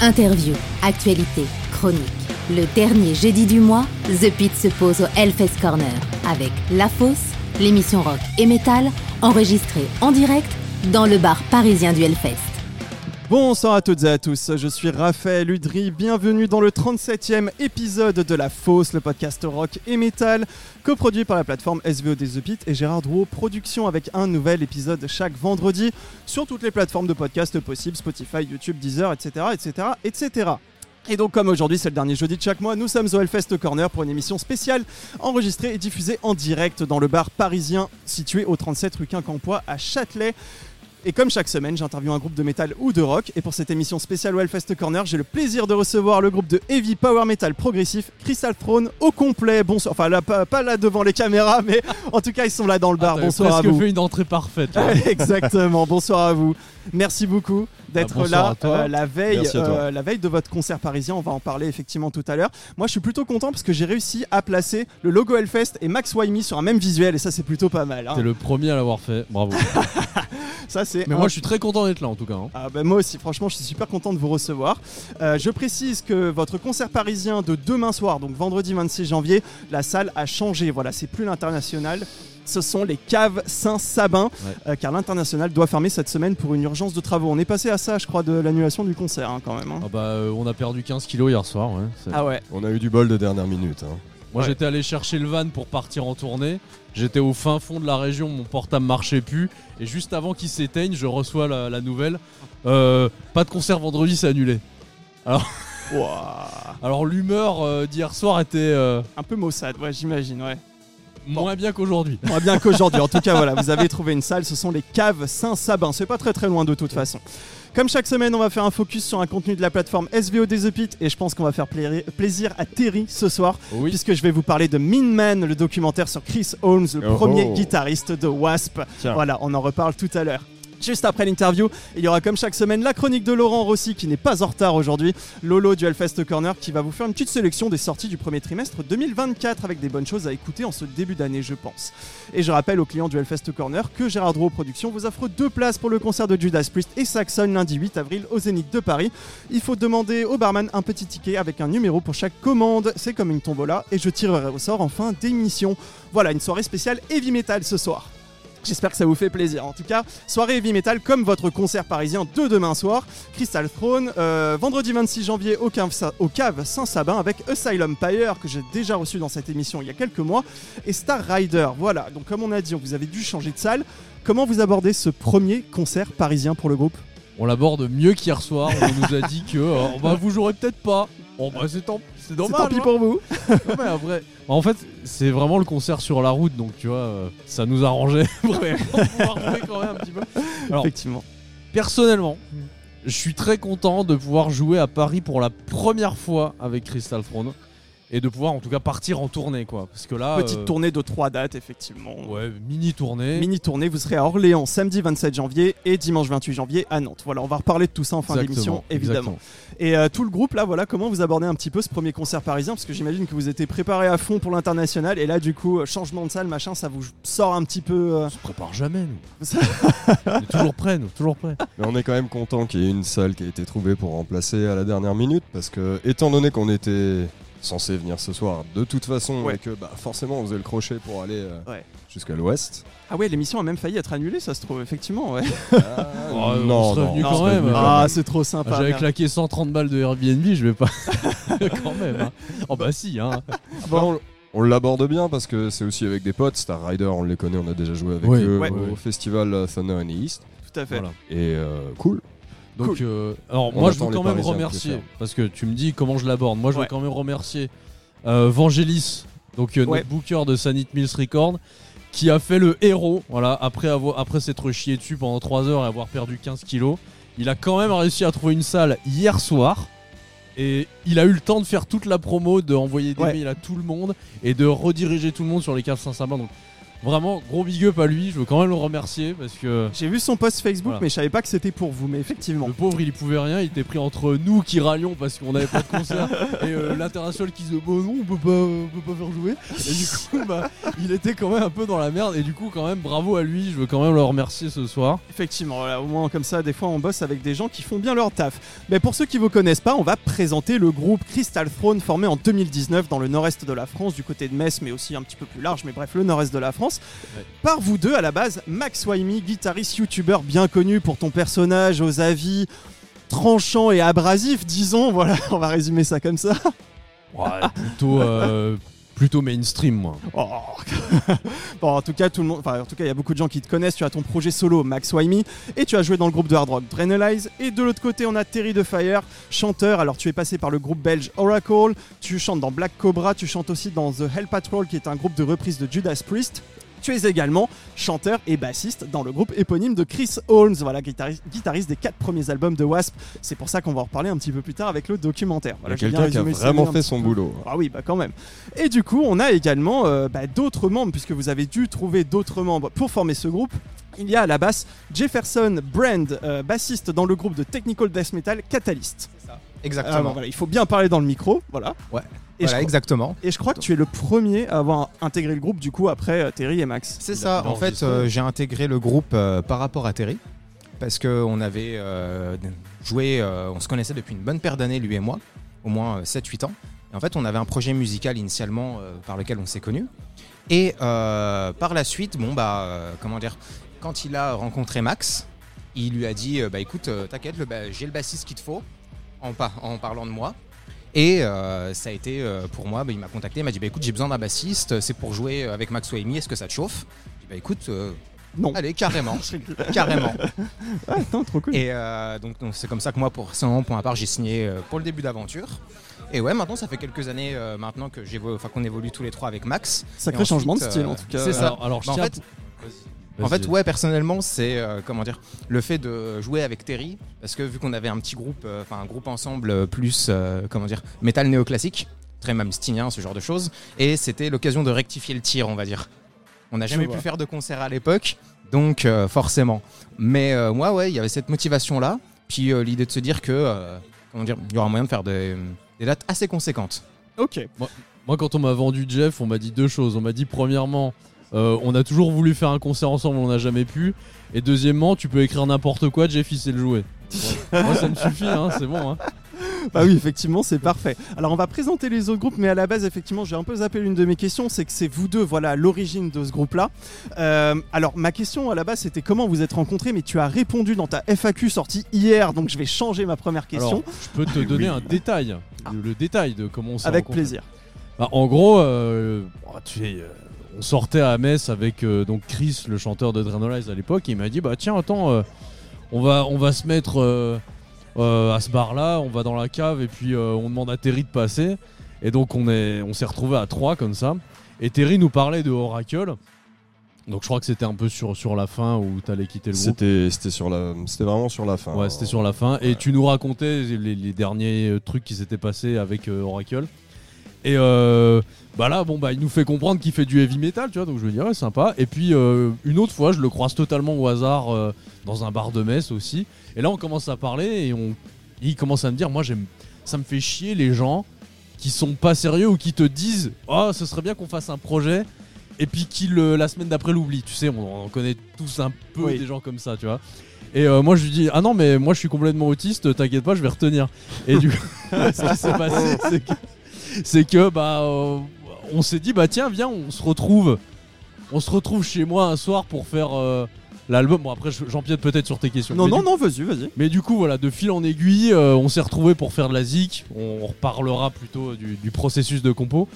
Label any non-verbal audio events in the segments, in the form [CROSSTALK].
Interview, actualité, chronique. Le dernier jeudi du mois, The Pit se pose au Hellfest Corner avec La Fosse, l'émission rock et metal, enregistrée en direct dans le bar parisien du Hellfest. Bonsoir à toutes et à tous, je suis Raphaël Udry, bienvenue dans le 37e épisode de La Fosse, le podcast rock et metal, coproduit par la plateforme SVOD The Pit et Gérard Drouot Production avec un nouvel épisode chaque vendredi sur toutes les plateformes de podcast possibles, Spotify, YouTube, Deezer, etc. etc., etc. Et donc comme aujourd'hui c'est le dernier jeudi de chaque mois, nous sommes au Hellfest Corner pour une émission spéciale enregistrée et diffusée en direct dans le bar parisien situé au 37 rue Quincampoix à Châtelet. Et comme chaque semaine, j'interviewe un groupe de métal ou de rock. Et pour cette émission spéciale au Hellfest Corner, j'ai le plaisir de recevoir le groupe de heavy power metal progressif Crystal Throne au complet. Bonsoir. Enfin, là, pas, pas là devant les caméras, mais [LAUGHS] en tout cas, ils sont là dans le bar. Ah, Bonsoir à vous. fait une entrée parfaite. [LAUGHS] Exactement. Bonsoir à vous. Merci beaucoup d'être Ah, là euh, la veille, euh, la veille de votre concert parisien. On va en parler effectivement tout à l'heure. Moi, je suis plutôt content parce que j'ai réussi à placer le logo Hellfest et Max Wyme sur un même visuel et ça, c'est plutôt pas mal. hein. T'es le premier à l'avoir fait, bravo. [LAUGHS] Ça, c'est Mais un moi je suis très content d'être là en tout cas. hein. Ah bah moi aussi, franchement, je suis super content de vous recevoir. Euh, je précise que votre concert parisien de demain soir, donc vendredi 26 janvier, la salle a changé. Voilà, c'est plus l'international. Ce sont les caves Saint-Sabin, Ouais. euh, car l'international doit fermer cette semaine pour une urgence de travaux. On est passé à ça, je crois, de l'annulation du concert, hein, quand même. hein. Ah bah euh, on a perdu 15 kilos hier soir. ouais. Ah ouais. On a eu du bol de dernière minute. hein. Moi Ouais. j'étais allé chercher le van pour partir en tournée. J'étais au fin fond de la région, mon portable marchait plus. Et juste avant qu'il s'éteigne, je reçois la, la nouvelle. Euh, pas de concert vendredi, c'est annulé. Ouah. [LAUGHS] Alors l'humeur euh, d'hier soir était euh, Un peu maussade, ouais, j'imagine, ouais. Moins bien qu'aujourd'hui. [LAUGHS] Moins bien qu'aujourd'hui. En tout cas, voilà, vous avez trouvé une salle. Ce sont les caves Saint-Sabin. C'est pas très très loin de toute façon. Comme chaque semaine, on va faire un focus sur un contenu de la plateforme SVOD The Pit et je pense qu'on va faire pla- plaisir à Terry ce soir Oui. puisque je vais vous parler de Mean Man, le documentaire sur Chris Holmes, le Oh premier oh. guitariste de Wasp. Tiens. Voilà, on en reparle tout à l'heure. Juste après l'interview, il y aura comme chaque semaine la chronique de Laurent Rossi qui n'est pas en retard aujourd'hui, Lolo du Hellfest Corner qui va vous faire une petite sélection des sorties du premier trimestre 2024 avec des bonnes choses à écouter en ce début d'année je pense. Et je rappelle aux clients du Hellfest Corner que Gérard Drouot Productions vous offre deux places pour le concert de Judas Priest et Saxon lundi 8 avril au Zénith de Paris. Il faut demander au barman un petit ticket avec un numéro pour chaque commande, c'est comme une tombola et je tirerai au sort en fin d'émission. Voilà, une soirée spéciale heavy metal ce soir. J'espère que ça vous fait plaisir. En tout cas, soirée heavy metal comme votre concert parisien de demain soir. Crystal Throne, euh, vendredi 26 janvier au cave, Saint-Sabin avec Asylum Pyre que j'ai déjà reçu dans cette émission il y a quelques mois et Star Rider. Voilà, donc comme on a dit, vous avez dû changer de salle. Comment vous abordez ce premier concert parisien pour le groupe? On l'aborde mieux qu'hier soir. On nous a dit que euh, bah, vous jouerez peut-être pas. Bon bah c'est tant, c'est dommage. tant pis hein. pour vous. Non, mais après, en fait, c'est vraiment le concert sur la route, donc tu vois, euh, ça nous arrangeait [LAUGHS] vraiment de pouvoir jouer quand même un petit peu. Alors, Effectivement. personnellement, je suis très content de pouvoir jouer à Paris pour la première fois avec Crystal Throne et de pouvoir en tout cas partir en tournée, quoi. Parce que là, Petite euh, tournée de trois dates, effectivement. ouais, mini tournée. Mini tournée, vous serez à Orléans samedi 27 janvier et dimanche 28 janvier à Nantes. Voilà, on va reparler de tout ça en fin d'émission, évidemment. exactement. Et euh, tout le groupe, là, voilà, comment vous abordez un petit peu ce premier concert parisien? Parce que j'imagine que vous étiez préparé à fond pour l'international et là, du coup, euh, changement de salle, machin, ça vous sort un petit peu. euh, On se prépare jamais, nous. [LAUGHS] on est toujours prêts, nous, toujours prêts. Mais on est quand même content qu'il y ait une salle qui a été trouvée pour remplacer à la dernière minute parce que, étant donné qu'on était censé venir ce soir de toute façon Ouais. et que bah, forcément on faisait le crochet pour aller euh, Ouais. jusqu'à l'ouest. Ah ouais, l'émission a même failli être annulée, ça se trouve, effectivement. Ouais. [LAUGHS] Ah, [LAUGHS] Oh, on serait venu quand même. Ah, c'est trop sympa. J'avais claqué 130 balles de Airbnb, je vais pas. [LAUGHS] quand même. hein. Oh bah si, hein. On, on l'aborde bien parce que c'est aussi avec des potes. Star Rider, on les connaît, on a déjà joué avec Oui, eux ouais. au festival euh, Thunder and East. Tout à fait. Voilà. Et euh, cool. Donc, Cool. euh, alors On moi je veux quand même remercier, parce que tu me dis comment je l'aborde. Moi je Ouais. veux quand même remercier euh, Vangelis, donc euh, Ouais. notre booker de Sanit Mills Record, qui a fait le héros, voilà, après, avoir, après s'être chié dessus pendant 3 heures et avoir perdu 15 kilos. Il a quand même réussi à trouver une salle hier soir. Et il a eu le temps de faire toute la promo, d'envoyer des Ouais. mails à tout le monde et de rediriger tout le monde sur les caves Saint-Sabin. Donc Vraiment, gros big up à lui, je veux quand même le remercier parce que J'ai vu son post Facebook, Voilà. mais je savais pas que c'était pour vous. Mais effectivement. le pauvre il y pouvait rien, il était pris entre nous qui râlions parce qu'on n'avait pas de concert [LAUGHS] et euh, l'international qui disait bah non on peut pas, on peut pas faire jouer et du coup bah, il était quand même un peu dans la merde et du coup quand même bravo à lui, je veux quand même le remercier ce soir. Effectivement, voilà, au moins comme ça, des fois on bosse avec des gens qui font bien leur taf. Mais pour ceux qui vous connaissent pas, on va présenter le groupe Crystal Throne formé en 2019 dans le nord-est de la France, du côté de Metz, mais aussi un petit peu plus large, mais bref, le nord-est de la France. Ouais. Par vous deux, à la base, Max Waimi, guitariste youtubeur bien connu pour ton personnage aux avis tranchants et abrasifs, disons, voilà, [LAUGHS] on va résumer ça comme ça. Plutôt, euh, plutôt mainstream moi. Oh. [LAUGHS] bon, en tout cas, tout le monde, enfin, en tout cas, il y a beaucoup de gens qui te connaissent. Tu as ton projet solo, Max Waimi, et tu as joué dans le groupe de hard rock Drenalize. Et de l'autre côté, on a Terry de Fire, chanteur. Alors, tu es passé par le groupe belge Oracle. Tu chantes dans Black Cobra. Tu chantes aussi dans The Hell Patrol, qui est un groupe de reprise de Judas Priest. Tu es également chanteur et bassiste dans le groupe éponyme de Chris Holmes, voilà, guitariste, guitariste des quatre premiers albums de Wasp. C'est pour ça qu'on va en reparler un petit peu plus tard avec le documentaire. Voilà, quelqu'un qui a vraiment fait son peu. boulot. Ah oui, bah quand même. Et du coup, on a également euh, bah, d'autres membres, puisque vous avez dû trouver d'autres membres pour former ce groupe. Il y a à la basse Jefferson Brand, euh, bassiste dans le groupe de technical death metal Catalyst. Exactement. Ah, bon, voilà, il faut bien parler dans le micro, voilà. Ouais. Et, voilà, je, exactement. et je crois que tu es le premier à avoir intégré le groupe du coup après euh, Terry et Max. C'est ça. En fait, euh, j'ai intégré le groupe euh, par rapport à Terry. Parce qu'on avait euh, joué, euh, on se connaissait depuis une bonne paire d'années, lui et moi, au moins euh, 7-8 ans. Et en fait, on avait un projet musical initialement euh, par lequel on s'est connus. Et euh, par la suite, bon, bah, euh, comment dire, quand il a rencontré Max, il lui a dit euh, Bah écoute, euh, t'inquiète, le ba- j'ai le bassiste qu'il te faut, en, en parlant de moi. Et euh, ça a été euh, pour moi, bah, il m'a contacté, il m'a dit bah écoute j'ai besoin d'un bassiste, c'est pour jouer avec Max Waimi, est-ce que ça te chauffe? J'ai dit bah écoute, euh, Non. allez carrément, [LAUGHS] carrément. [LAUGHS] Ah, non, trop cool. Et euh, donc c'est comme ça que moi pour personnellement, pour ma part j'ai signé pour le début d'aventure. Et ouais maintenant ça fait quelques années euh, maintenant que qu'on évolue tous les trois avec Max. Sacré changement de style euh, en tout cas. c'est ça. Alors, alors je Bah, en tiens fait-. En fait, ouais, personnellement, c'est euh, comment dire, le fait de jouer avec Terry, parce que vu qu'on avait un petit groupe, euh, enfin un groupe ensemble euh, plus, euh, comment dire, métal néoclassique, très mamstinien, ce genre de choses, et c'était l'occasion de rectifier le tir, on va dire. On n'a jamais vois. pu faire de concert à l'époque, donc euh, forcément. Mais euh, moi, ouais, il y avait cette motivation-là, puis euh, l'idée de se dire que, euh, comment dire, il y aura moyen de faire des, des dates assez conséquentes. Ok. Moi, quand on m'a vendu Jeff, on m'a dit deux choses. On m'a dit, premièrement, euh, on a toujours voulu faire un concert ensemble, on n'a jamais pu. Et deuxièmement, tu peux écrire n'importe quoi, Jeff, il sait le jouer. Ouais. [LAUGHS] Moi, ça me suffit, hein, c'est bon. Hein. Bah oui, effectivement, c'est parfait. Alors, on va présenter les autres groupes, mais à la base, effectivement, j'ai un peu zappé l'une de mes questions, c'est que c'est vous deux, voilà, l'origine de ce groupe-là. Euh, alors, ma question à la base, c'était comment vous êtes rencontrés, mais tu as répondu dans ta FAQ sortie hier, donc je vais changer ma première question Alors, je peux te donner un détail, le, le détail de comment on s'est avec rencontrés. plaisir. Bah, en gros, euh, tu euh, on sortait à Metz avec euh, donc Chris, le chanteur de Drenalize à l'époque, et il m'a dit bah tiens attends, euh, on va on va se mettre euh, à ce bar là, on va dans la cave et puis on demande à Terry de passer. Et donc on est on s'est retrouvé à trois comme ça. Et Terry nous parlait de Oracle. Donc je crois que c'était un peu sur, sur la fin où t'allais quitter le groupe. C'était sur la c'était vraiment sur la fin. Ouais, c'était sur la fin. Et tu nous racontais les, les derniers trucs qui s'étaient passés avec Oracle. Et euh, bah là, bon, bah, il nous fait comprendre qu'il fait du heavy metal, tu vois. Donc je me dis, ouais, sympa. Et puis euh, une autre fois, je le croise totalement au hasard euh, dans un bar de Metz aussi. Et là, on commence à parler et on, il commence à me dire, moi, j'aime, ça me fait chier les gens qui sont pas sérieux ou qui te disent, oh, ce serait bien qu'on fasse un projet. Et puis qui le- la semaine d'après l'oublie. Tu sais, on, on connaît tous un peu Oui. des gens comme ça, tu vois. Et euh, moi je lui dis ah non mais moi je suis complètement autiste, t'inquiète pas, je vais retenir. Et du coup, [LAUGHS] ce qui s'est passé, c'est que, c'est que bah euh, on s'est dit bah tiens viens on se retrouve, on se retrouve chez moi un soir pour faire euh, l'album. Bon après je- j'empiète peut-être sur tes questions. Non, Mais non, non, vas-y, vas-y. Mais du coup voilà de fil en aiguille, euh, on s'est retrouvé pour faire de la zik. On reparlera plutôt du, du processus de compo.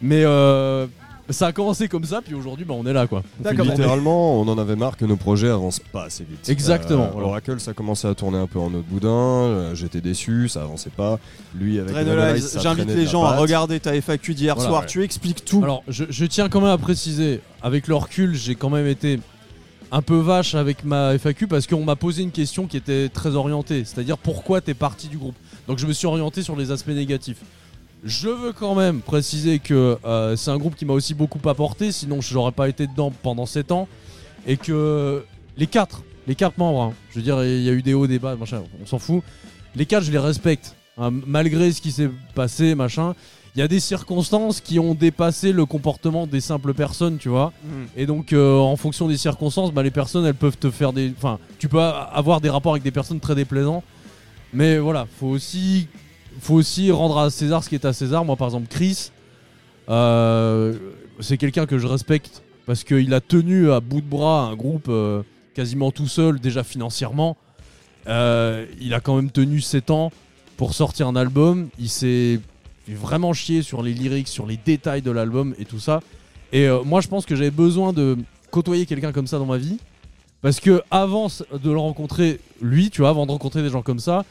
Mais euh, ça a commencé comme ça puis aujourd'hui bah on est là quoi. D'accord. Littéralement, on en avait marre que nos projets avancent pas assez vite. Exactement, Euh, voilà. Oracle, ça commençait à tourner un peu en autre boudin. euh, J'étais déçu, ça avançait pas. Lui, avec J'invite les gens à regarder ta FAQ d'hier Voilà, soir, ouais. tu expliques tout. Alors, je, je tiens quand même à préciser, avec le recul, j'ai quand même été un peu vache avec ma FAQ parce qu'on m'a posé une question qui était très orientée, c'est-à-dire pourquoi t'es parti du groupe. Donc je me suis orienté sur les aspects négatifs. Je veux quand même préciser que euh, c'est un groupe qui m'a aussi beaucoup apporté, sinon je n'aurais pas été dedans pendant 7 ans. Et que les quatre, les quatre membres, hein, je veux dire, il y a eu des hauts, des bas, machin, on s'en fout. Les quatre, je les respecte, hein, malgré ce qui s'est passé, machin. Il y a des circonstances qui ont dépassé le comportement des simples personnes, tu vois. Hmm. Et donc, euh, en fonction des circonstances, bah, les personnes, elles peuvent te faire des. Enfin, tu peux avoir des rapports avec des personnes très déplaisants. Mais voilà, faut aussi, faut aussi rendre à César ce qui est à César. Moi, par exemple, Chris, euh, c'est quelqu'un que je respecte parce qu'il a tenu à bout de bras un groupe euh, quasiment tout seul, déjà financièrement. Euh, il a quand même tenu 7 ans pour sortir un album. Il s'est vraiment chié sur les lyrics, sur les détails de l'album et tout ça. Et moi, je pense que j'avais besoin de côtoyer quelqu'un comme ça dans ma vie. Parce que avant de le rencontrer, lui, tu vois, avant de rencontrer des gens comme ça,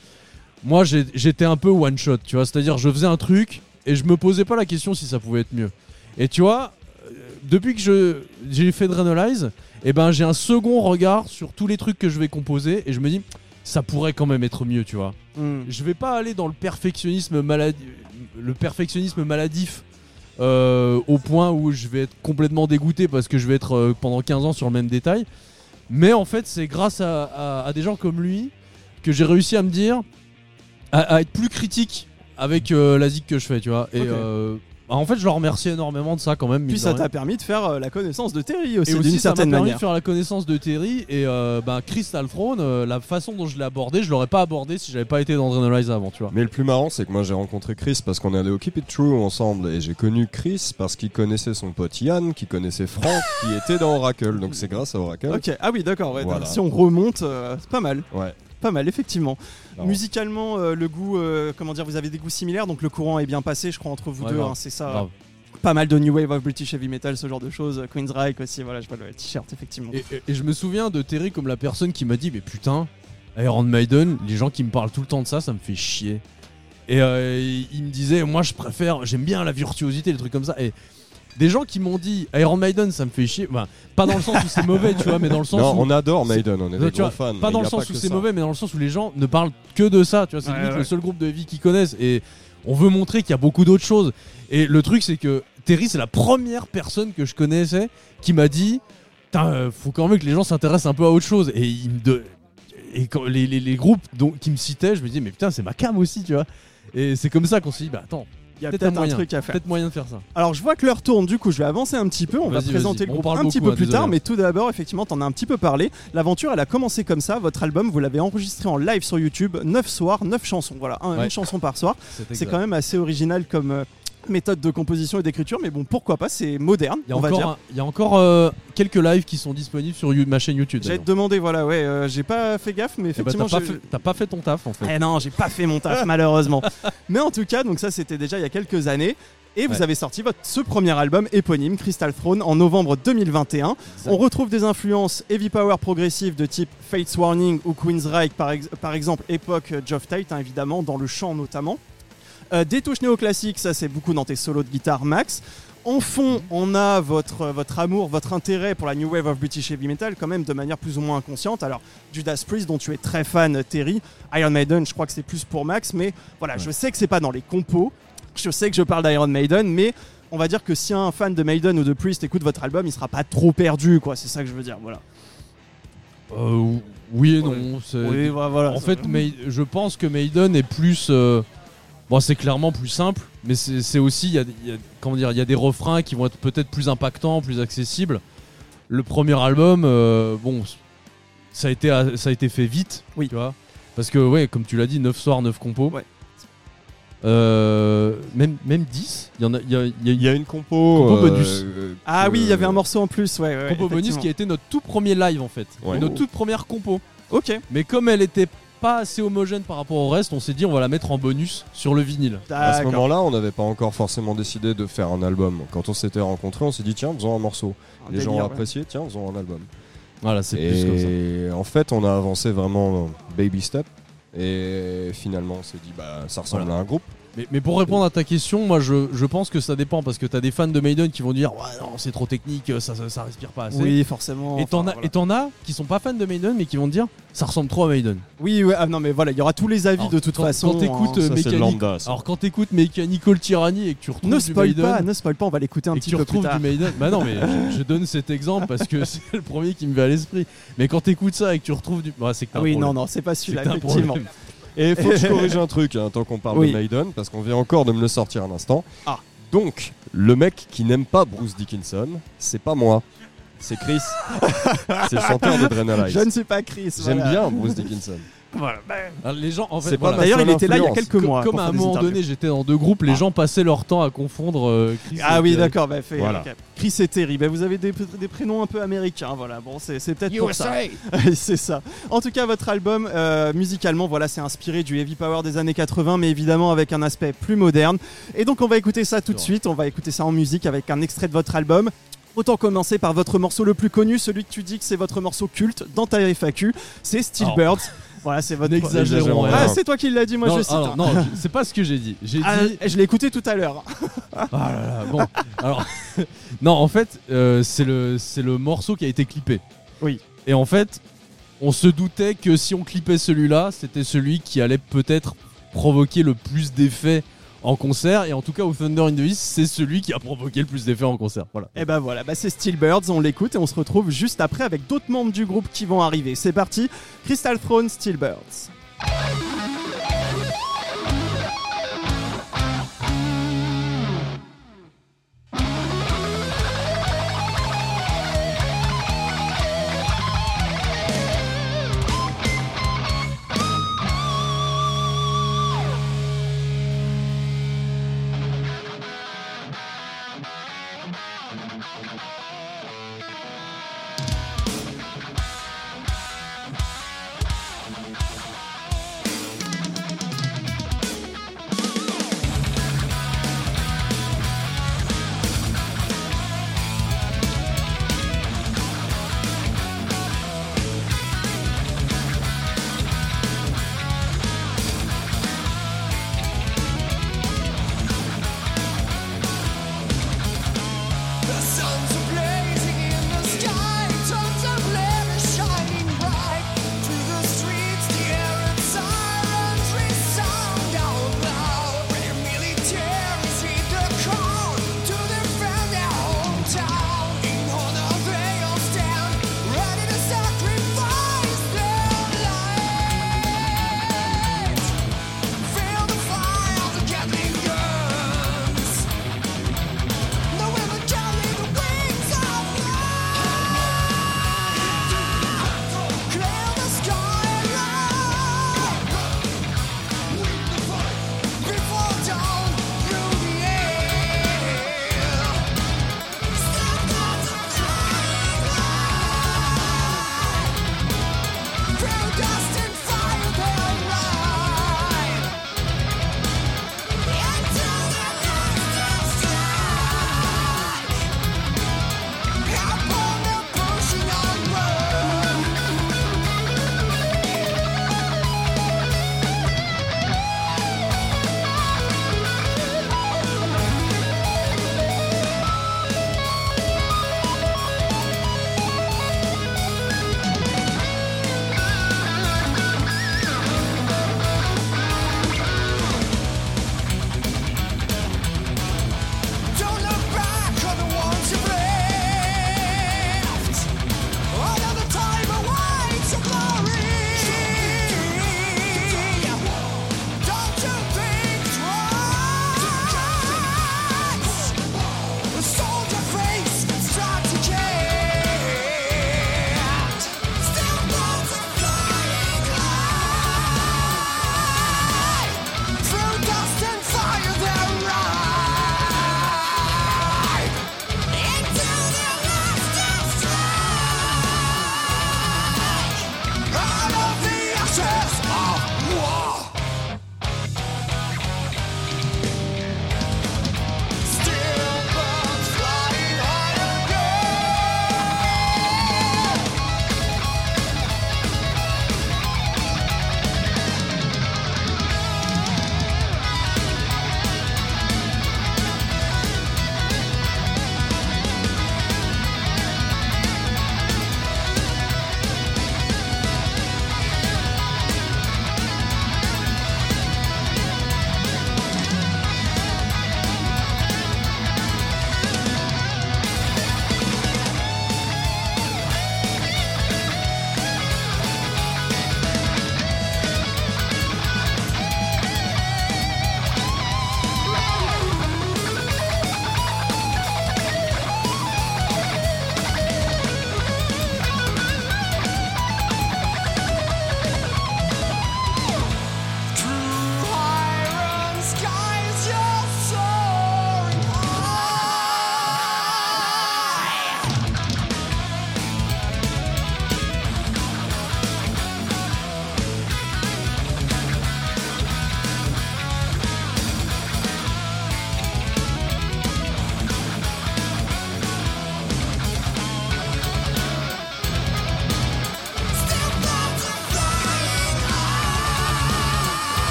moi j'étais un peu one shot, tu vois. C'est-à-dire, je faisais un truc et je me posais pas la question si ça pouvait être mieux. Et tu vois, euh, depuis que je- j'ai fait Drainolize, et ben j'ai un second regard sur tous les trucs que je vais composer et je me dis, ça pourrait quand même être mieux, tu vois. Hmm. Je vais pas aller dans le perfectionnisme maladi- le perfectionnisme maladif euh, au point où je vais être complètement dégoûté parce que je vais être euh, pendant 15 ans sur le même détail. Mais en fait, c'est grâce à, à- à des gens comme lui que j'ai réussi à me dire à, à être plus critique avec euh, la zik que je fais, tu vois. Et euh, bah, en fait, je le remercie énormément de ça quand même. Puis ça t'a permis de faire euh, la connaissance de Terry aussi, Et aussi, d'une ça m'a certaine permis manière. de faire la connaissance de Terry et euh, bah, Crystal Throne, euh, la façon dont je l'ai abordé, je l'aurais pas abordé si j'avais pas été dans Draenolize avant, tu vois. Mais le plus marrant, c'est que moi j'ai rencontré Chris parce qu'on est allé au Keep It True ensemble et j'ai connu Chris parce qu'il connaissait son pote Yann, qui connaissait Franck, qui était dans Oracle. Donc c'est grâce à Oracle. Ok, ah oui, d'accord. ouais, Voilà. Si on remonte, euh, c'est pas mal. Ouais. Pas mal, effectivement. Musicalement, euh, le goût, euh, comment dire, vous avez des goûts similaires, donc le courant est bien passé, je crois, entre vous Ouais, deux. hein, c'est ça. Grave. Pas mal de New Wave of British Heavy Metal, ce genre de choses. Queensryche aussi, voilà, je vois le t-shirt, effectivement. Et, et- et je me souviens de Terry comme la personne qui m'a dit Mais putain, Iron Maiden, les gens qui me parlent tout le temps de ça, ça me fait chier. Et euh, il il me disait Moi je préfère, j'aime bien la virtuosité, les trucs comme ça. Et des gens qui m'ont dit Iron Maiden, ça me fait chier. Enfin, pas dans le sens où c'est mauvais, tu vois, mais dans le sens Non, où. on adore Maiden, on est des gros fans. Pas dans le sens où c'est mauvais, mais dans le sens où les gens ne parlent que de ça. Tu vois, c'est Ouais, limite ouais. le seul groupe de heavy qu'ils connaissent. Et on veut montrer qu'il y a beaucoup d'autres choses. Et le truc, c'est que Terry, c'est la première personne que je connaissais qui m'a dit Putain, euh, faut quand même que les gens s'intéressent un peu à autre chose. Et il me de- Et quand les, les- les groupes dont, qui me citaient, je me dis Mais putain, c'est ma cam aussi, tu vois. Et c'est comme ça qu'on s'est dit Bah attends, Il y a peut-être un moyen. truc à faire. peut-être moyen de faire ça. Alors je vois que l'heure tourne, du coup je vais avancer un petit peu, on va présenter le On groupe un petit peu hein, plus désolé. tard, mais tout d'abord effectivement t'en as un petit peu parlé. L'aventure elle a commencé comme ça, votre album vous l'avez enregistré en live sur YouTube, 9 soirs, 9 chansons, voilà, un- Ouais. une chanson par soir. C'est quand même assez original comme euh, méthode de composition et d'écriture, mais bon pourquoi pas, c'est moderne, Il y a on va encore, dire. un- il y a encore euh, quelques lives qui sont disponibles sur you- ma chaîne YouTube. J'allais te demander, voilà, ouais, euh, j'ai pas fait gaffe, mais Eh ben, effectivement t'as pas, fait- t'as pas fait ton taf en fait. Eh non, j'ai pas fait mon taf malheureusement. [LAUGHS] Mais en tout cas, donc ça c'était déjà il y a quelques années. Et vous avez sorti votre ce premier album éponyme, Crystal Throne, en novembre 2021. Exact. On retrouve des influences heavy power progressive de type Fates Warning ou Queensryche par, ex- par exemple, époque euh, Geoff Tate hein, évidemment, dans le chant notamment. Euh, des touches néoclassiques, ça c'est beaucoup dans tes solos de guitare max. En fond, on a votre, euh, votre amour, votre intérêt pour la New Wave of British Heavy Metal, quand même de manière plus ou moins inconsciente. Alors, Judas Priest, dont tu es très fan, Terry, Iron Maiden, je crois que c'est plus pour Max, mais voilà, je sais que c'est pas dans les compos. Je sais que je parle d'Iron Maiden, mais on va dire que si un fan de Maiden ou de Priest écoute votre album, il sera pas trop perdu, quoi. C'est ça que je veux dire, voilà. Euh, oui et non. Oui, voilà. en fait, je pense que Maiden est plus. euh, Bon, c'est clairement plus simple, mais c'est aussi. il Y a, il y a- comment dire Il y a des refrains qui vont être peut-être plus impactants, plus accessibles. Le premier album, euh, bon, ça a, été, ça a été fait vite, Oui. tu vois. Parce que, ouais, comme tu l'as dit, 9 soirs, 9 compos. Ouais. Euh, même, même 10. Il y en a, il y a- il y a Il y a une compo. Compo euh, bonus. euh, Ah oui, il y avait un morceau en plus, ouais. ouais, compo bonus qui a été notre tout premier live en fait. Ouais. Notre toute première compo. Ok. Mais comme elle était pas assez homogène par rapport au reste, on s'est dit on va la mettre en bonus sur le vinyle. À ce moment-là, on n'avait pas encore forcément décidé de faire un album. Quand on s'était rencontrés, on s'est dit tiens, faisons un morceau. Un Les gens ont ouais. apprécié, tiens, faisons un album. Voilà, c'est plus comme ça. Et en fait, on a avancé vraiment baby step. Et finalement, on s'est dit bah ça ressemble Voilà. à un groupe. Mais, mais pour répondre à ta question, moi je, je pense que ça dépend parce que t'as des fans de Maiden qui vont dire ouais non c'est trop technique, ça, ça, ça respire pas assez. Oui, forcément. Et t'en enfin, as, voilà. qui sont pas fans de Maiden mais qui vont te dire ça ressemble trop à Maiden. Oui, ouais, ah non, mais voilà, il y aura tous les avis Alors, de toute quand- façon. quand t'écoutes, hein. euh, Mécanique-. Alors quand t'écoutes Mechanical Tyranny et que tu retrouves Ne du spoil Maiden, pas, ne spoil pas, on va l'écouter un et que petit tu peu plus tard. du Maiden. Bah non, mais [LAUGHS] je, je donne cet exemple parce que c'est le premier qui me vient à l'esprit. Mais quand t'écoutes ça et que tu retrouves du. Bah, c'est que Ah oui, problème. non, non, c'est pas celui-là, effectivement. Et il faut que je [LAUGHS] corrige un truc hein, tant qu'on parle Oui. de Maiden, parce qu'on vient encore de me le sortir un instant. Ah. Donc, le mec qui n'aime pas Bruce Dickinson, c'est pas moi. C'est Chris. [LAUGHS] c'est le chanteur de Drenalize. Je ne suis pas Chris. J'aime voilà. bien Bruce Dickinson. Voilà. bah, Alors, les gens, en fait, C'est pas voilà. ma D'ailleurs, seule il était là il y a influence. quelques Co- mois. Comme pour à un faire des moment interviews. donné, j'étais dans deux groupes, les Ah. gens passaient leur temps à confondre euh, Chris. Ah et oui, Terry. d'accord, bah, fait, Voilà. ok. Chris et Terry, bah, vous avez des, des prénoms un peu américains, voilà, bon, c'est c'est peut-être pour ça. [LAUGHS] c'est ça. En tout cas, votre album, euh, musicalement, voilà, c'est inspiré du heavy power des années 80, mais évidemment avec un aspect plus moderne. Et donc, on va écouter ça tout de suite, on va écouter ça en musique avec un extrait de votre album. Autant commencer par votre morceau le plus connu, celui que tu dis que c'est votre morceau culte dans ta FAQ, c'est Steel Alors. Birds. Voilà, c'est votre. N'exagérons rien. Ah, c'est toi qui l'as dit, moi non, je cite. alors, non, c'est pas ce que j'ai dit. J'ai Ah, dit. je l'ai écouté tout à l'heure. Ah là là, bon. Alors, [LAUGHS] non, en fait, euh, c'est le, c'est le morceau qui a été clippé. Oui. Et en fait, on se doutait que si on clippait celui-là, c'était celui qui allait peut-être provoquer le plus d'effets en concert. Et en tout cas, au Thunder in the East, c'est celui qui a provoqué le plus d'effets en concert. Voilà. Et ben voilà, bah c'est Steel Birds, on l'écoute et on se retrouve juste après avec d'autres membres du groupe qui vont arriver. C'est parti, Crystal Throne, Steel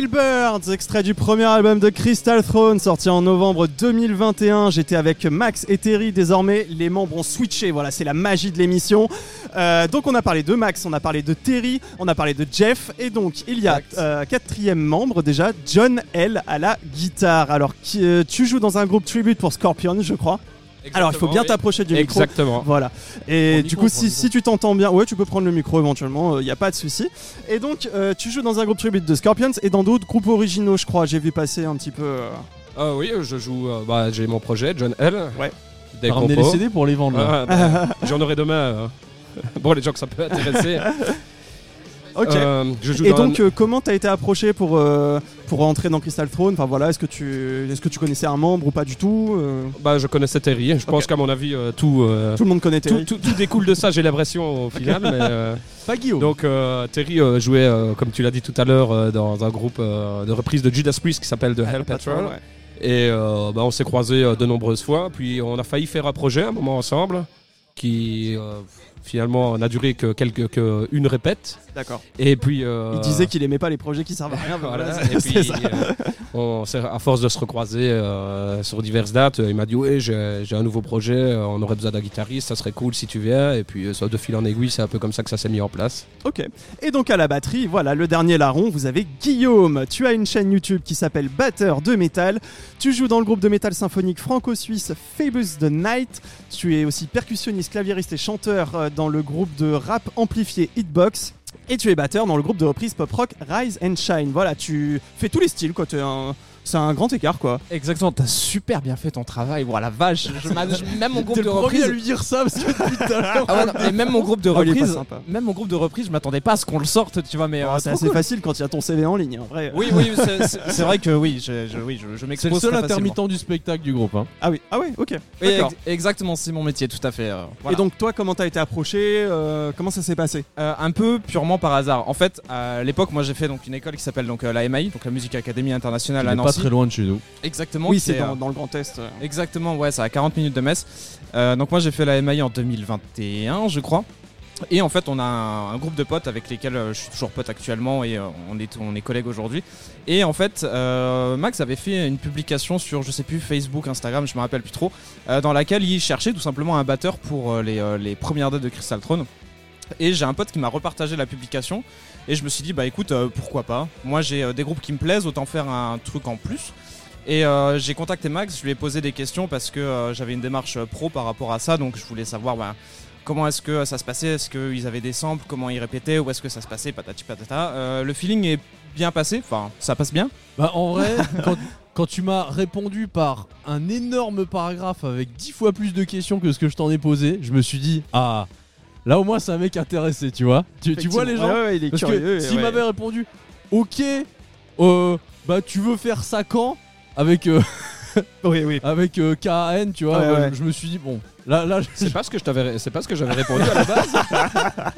Steel Birds, extrait du premier album de Crystal Throne, sorti en novembre 2021. J'étais avec Max et Terry. Désormais, les membres ont switché. Voilà, c'est la magie de l'émission. Euh, donc, on a parlé de Max, on a parlé de Terry, on a parlé de Jeff. Et donc, il y a euh, quatrième membre déjà, John L. à la guitare. Alors, qui- euh, tu joues dans un groupe tribute pour Scorpion, je crois. Alors, il faut bien t'approcher du micro. Exactement. Voilà. Et du micro, coup, si, tu t'entends bien, ouais, tu peux prendre le micro éventuellement, il n'y a pas de souci. Et donc, euh, tu joues dans un groupe tribute de Scorpions et dans d'autres groupes originaux, je crois. J'ai vu passer un petit peu. euh, Ah oui, je joue. euh, bah, j'ai mon projet, John L. Ouais. Des ramené les. CD pour les vendre. Ah, bah, [LAUGHS] J'en aurai demain. euh. [LAUGHS] Bon, les gens que ça peut intéresser. Ok. Euh, je joue et dans donc, un- euh, comment t'as été approché pour, euh, pour entrer dans Crystal Throne Enfin voilà, est-ce que, tu, est-ce que tu connaissais un membre ou pas du tout Euh, bah, je connaissais Terry. Je pense qu'à mon avis, euh, tout, euh, Tout le monde connaît Terry. tout- tout découle de ça, j'ai l'impression au final. mais, [LAUGHS] Pas Guillaume. donc, Terry jouait, comme tu l'as dit tout à l'heure, dans un groupe de reprise de Judas Priest qui s'appelle The Hell Patrol. Ouais. Et bah, on s'est croisés de nombreuses fois. Puis on a failli faire un projet un moment ensemble qui finalement n'a duré que, quelques, que une répète. D'accord. Et puis. euh, Il disait qu'il aimait pas les projets qui servent à rien. Voilà, voilà, et puis, [LAUGHS] ça. euh, on à force de se recroiser euh, sur diverses dates, il m'a dit Oui, j'ai un nouveau projet, on aurait besoin d'un guitariste, ça serait cool si tu viens. Et puis, soit de fil en aiguille, c'est un peu comme ça que ça s'est mis en place. Ok. Et donc à la batterie, voilà, le dernier larron, vous avez Guillaume. Tu as une chaîne YouTube qui s'appelle Batteur de métal. Tu joues dans le groupe de métal symphonique franco-suisse Phoebus the Night. Tu es aussi percussionniste, claviériste et chanteur euh, dans le groupe de rap amplifié Hitbox. Et tu es batteur dans le groupe de reprise pop rock Rise and Shine. Voilà, tu fais tous les styles, quoi. T'es un- C'est un grand écart, quoi. Exactement, t'as super bien fait ton travail. Voilà, vache. Je [LAUGHS] m'a- je- même mon groupe de reprise. à lui dire ça parce que depuis tout à l'heure. Ah ouais, non, et même mon groupe de [LAUGHS] reprise, même mon groupe de reprise, je m'attendais pas à ce qu'on le sorte, tu vois, mais euh, Oh, c'est trop assez cool. facile quand il y a ton CV en ligne, en vrai. Oui, oui, c'est- c'est c'est vrai que oui, je, je- oui, je, je C'est m'expose. le seul intermittent du spectacle du groupe. Hein. Ah oui, ah oui, ok. Oui, D'accord. ex- exactement, c'est mon métier, tout à fait. euh, voilà. Et donc toi, comment t'as été approché euh, Comment ça s'est passé Euh, un peu purement par hasard. En fait, à l'époque, moi j'ai fait donc une école qui s'appelle donc euh, la MAI, donc la Musique Académie Internationale à est pas très loin de chez nous. Exactement. Oui, c'est est, dans, dans le Grand Est. euh. Exactement, ouais, c'est à 40 minutes de Metz. Euh, donc moi j'ai fait la MAI en 2021, je crois. Et en fait, on a un, un groupe de potes avec lesquels euh, je suis toujours pote actuellement et euh, on est on est collègues aujourd'hui. Et en fait, euh, Max avait fait une publication sur je sais plus Facebook, Instagram, je me rappelle plus trop, euh, dans laquelle il cherchait tout simplement un batteur pour euh, les, euh, les premières dates de Crystal Throne. Et j'ai un pote qui m'a repartagé la publication et je me suis dit bah écoute euh, pourquoi pas. Moi j'ai euh, des groupes qui me plaisent, autant faire un truc en plus. Et euh, j'ai contacté Max, je lui ai posé des questions parce que euh, j'avais une démarche pro par rapport à ça, donc je voulais savoir bah, comment est-ce que ça se passait, est-ce qu'ils avaient des samples, comment ils répétaient, où est-ce que ça se passait, patati patata. Euh, le feeling est bien passé, enfin ça passe bien. Bah en vrai, [LAUGHS] quand, quand tu m'as répondu par un énorme paragraphe avec dix fois plus de questions que ce que je t'en ai posé, je me suis dit ah là au moins c'est un mec intéressé, tu vois. Tu, tu vois les gens Ouais, ouais, il est Parce curieux. que s'il ouais. m'avait répondu ok, euh, bah tu veux faire ça quand avec euh, [LAUGHS] Oui, oui. avec euh, KAN, tu vois, Ouais, bah, ouais. je me suis dit bon là là je- C'est pas ce que je t'avais, c'est pas ce que j'avais répondu à la base. [LAUGHS]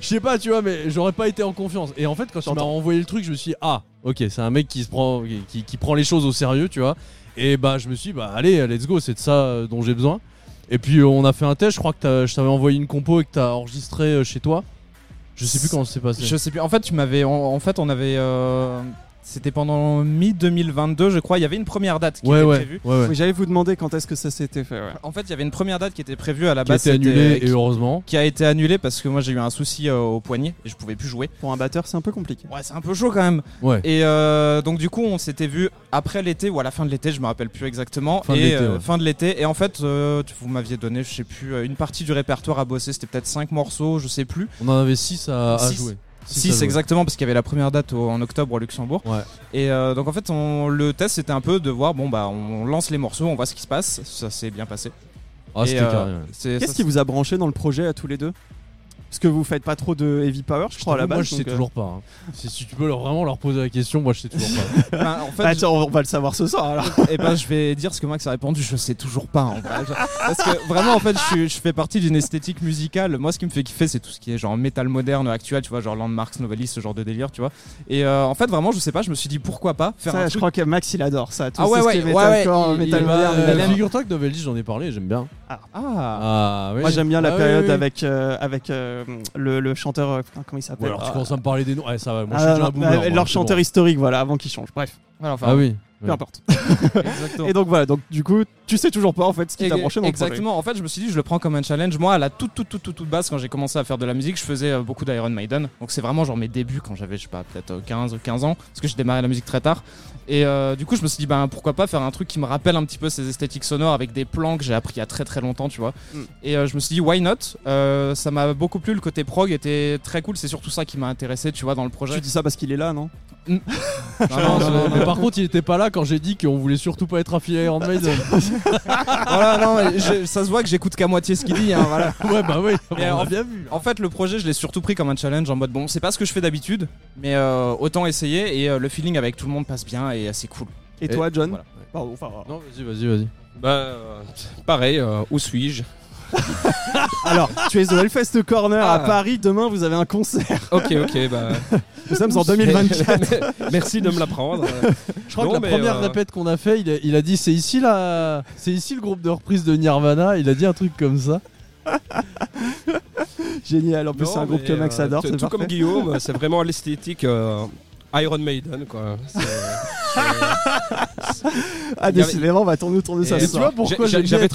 je sais pas, tu vois, mais j'aurais pas été en confiance. Et en fait, quand tu m'as J'entends. envoyé le truc, je me suis dit, ah, ok, c'est un mec qui se prend, qui, qui- qui prend les choses au sérieux, tu vois. Et bah, je me suis dit, bah, allez, let's go, c'est de ça euh, dont j'ai besoin. Et puis, euh, on a fait un test. Je crois que t'as- je t'avais envoyé une compo et que t'as enregistré euh, chez toi. Je sais plus comment ça s'est passé. Je sais plus. En fait, tu m'avais. En, en fait, on avait. euh, C'était pendant mi-2022, je crois. Il y avait une première date qui Ouais, était ouais, prévue. ouais, ouais. Oui, J'allais vous demander quand est-ce que ça s'était fait. ouais. En fait, il y avait une première date qui était prévue à la Qui a base. été annulé c'était- et heureusement. qui a été annulée parce que moi j'ai eu un souci euh, au poignet et je pouvais plus jouer. Pour un batteur, c'est un peu compliqué. Ouais, c'est un peu chaud quand même. Ouais. Et euh, donc du coup, on s'était vu après l'été ou à la fin de l'été, je me rappelle plus exactement. Fin de et l'été, euh, ouais. fin de l'été. Et en fait, euh, vous m'aviez donné, je sais plus, une partie du répertoire à bosser. C'était peut-être 5 morceaux, je sais plus. On en avait 6 à, jouer. 6 jouer. exactement parce qu'il y avait la première date au- en octobre au Luxembourg. Ouais. Et euh, donc en fait, on- le test c'était un peu de voir, bon bah on lance les morceaux, on voit ce qui se passe. Ça s'est bien passé. Ah, euh, ouais. c'est- Qu'est-ce ça, qui vous a branché dans le projet à tous les deux? Parce que vous faites pas trop de heavy power, je crois, à la base. moi, je sais euh, toujours pas. hein. Si, si tu peux leur, vraiment leur poser la question, moi, je sais toujours pas. [LAUGHS] Ben, en fait, Ah, tiens, on va le savoir ce soir alors. Et ben je vais dire ce que Max a répondu, je sais toujours pas en vrai. Parce que vraiment en fait je, fais partie d'une esthétique musicale. Moi ce qui me fait kiffer c'est tout ce qui est genre métal moderne actuel, tu vois, genre Landmarks, Novalis, ce genre de délire, tu vois. Et euh, en fait vraiment je sais pas, je me suis dit pourquoi pas faire Ça, un je truc. crois que Max il adore ça. Tout Ah ouais, ce ouais, qui est ouais, metalcore, ouais, il- metal il- moderne, bah, Euh. Figure-toi que Novelty, j'en ai parlé, j'aime bien. Ah, Ah, oui. Moi j'aime bien la Ah, période oui, oui. avec, euh, avec euh, le, le chanteur, euh, putain, comment il Ouais, s'appelle alors tu Ah, commences à me parler des noms. Ouais, ça va. Moi, je ah, suis déjà un non, boomer. moi, Leur c'est chanteur bon. historique, voilà, avant qu'il change. Bref, voilà, enfin, Ah oui. peu Ouais. importe. exactement. [LAUGHS] Et donc voilà, donc du coup, tu sais toujours pas en fait ce qui t'a branché dans le projet. Exactement. En fait, je me suis dit, je le prends comme un challenge. Moi, à la toute, toute, toute, toute, toute base, quand j'ai commencé à faire de la musique, je faisais euh, beaucoup d'Iron Maiden. Donc, c'est vraiment genre mes débuts quand j'avais, je sais pas, peut-être euh, 15 ou 15 ans. Parce que j'ai démarré la musique très tard. Et euh, du coup, je me suis dit, ben pourquoi pas faire un truc qui me rappelle un petit peu ces esthétiques sonores avec des plans que j'ai appris il y a très très longtemps, tu vois. Mm. Et euh, je me suis dit, why not? Euh, Ça m'a beaucoup plu. Le côté prog était très cool. C'est surtout ça qui m'a intéressé, tu vois, dans le projet. Tu dis ça parce qu'il est là, non? [LAUGHS] Non, non, non, non, Mais par contre, il était pas là quand j'ai dit qu'on voulait surtout pas être affilié à Maiden. [LAUGHS] voilà, non, mais je- ça se voit que j'écoute qu'à moitié ce qu'il dit. hein, voilà. [LAUGHS] ouais, bah oui. On en- a bien vu. En fait, le projet, je l'ai surtout pris comme un challenge en mode bon, c'est pas ce que je fais d'habitude, mais euh, autant essayer et euh, le feeling avec tout le monde passe bien et c'est cool. Et toi, John voilà. Pardon, enfin, Non, vas-y, vas-y, vas-y. Bah, euh, pareil, euh, où suis-je? [LAUGHS] Alors, tu es au Hellfest Corner à Ah. Paris. Demain, vous avez un concert. Ok, ok, bah. [LAUGHS] Nous sommes en [LAUGHS] 2024. Merci de me l'apprendre. Je crois Non, que la première euh, répète qu'on a fait, il a, il a dit c'est ici la, c'est ici le groupe de reprise de Nirvana. Il a dit un truc comme ça. Génial. En plus, c'est un groupe que Max adore. Tout c'est tout comme. Guillaume, c'est vraiment l'esthétique euh, Iron Maiden, quoi. C'est- c'est- [LAUGHS] Ah, décidément, on va tourner autour de ça tu vois pourquoi j'avais avec,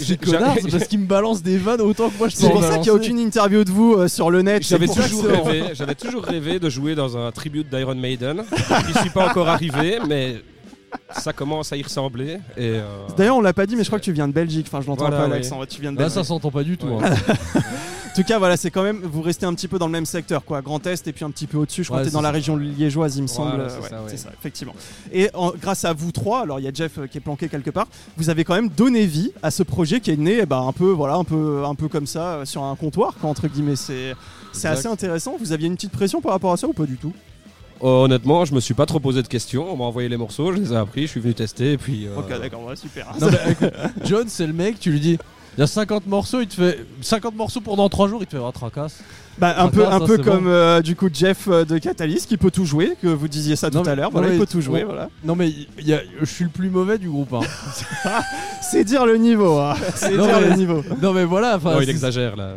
ces connards parce qu'ils me balancent des vannes autant que moi je C'est pour ça qu'il n'y a aucune interview de vous euh, sur le net. J'avais toujours, j'avais toujours rêvé de jouer dans un tribute d'Iron Maiden. Je suis pas encore arrivé, mais ça commence à y ressembler. Et euh, D'ailleurs, on l'a pas dit, mais je crois que tu viens de Belgique. Enfin, je l'entends Voilà, pas, oui. l'accent. Ouais, Tu viens de Là, Belgique. ça s'entend pas du tout. Ouais. hein. [LAUGHS] En tout cas, voilà, c'est quand même. Vous restez un petit peu dans le même secteur, quoi. Grand Est et puis un petit peu au-dessus. Je crois que t'es dans la région liégeoise, il me semble. Euh, c'est ça, effectivement. Et grâce à vous trois, alors il y a Jeff euh, qui est planqué quelque part. Vous avez quand même donné vie à ce projet qui est né, ben, un peu, voilà, un peu, un peu comme ça, euh, sur un comptoir, quoi, entre guillemets. C'est, assez intéressant. Vous aviez une petite pression par rapport à ça ou pas du tout? Honnêtement, je me suis pas trop posé de questions. On m'a envoyé les morceaux, je les ai appris, je suis venu tester. Et puis, euh, Ok, d'accord, ouais, super. Non, mais [LAUGHS] écoute, John, c'est le mec, tu lui dis. Il y a 50 morceaux, il te fait 50 morceaux pour dans 3 jours, il te fait oh, tracasse. Bah, un Ça peu, un hein, peu comme euh, du coup Jeff euh, de Catalyst qui peut tout jouer, que vous disiez ça Non, tout à l'heure. Voilà, il peut tout jouer. Voilà. Non mais il y a- je suis le plus mauvais du groupe. hein. [LAUGHS] C'est dire le niveau. hein. [LAUGHS] C'est dire mais- le niveau. non mais voilà. enfin, non, il exagère là.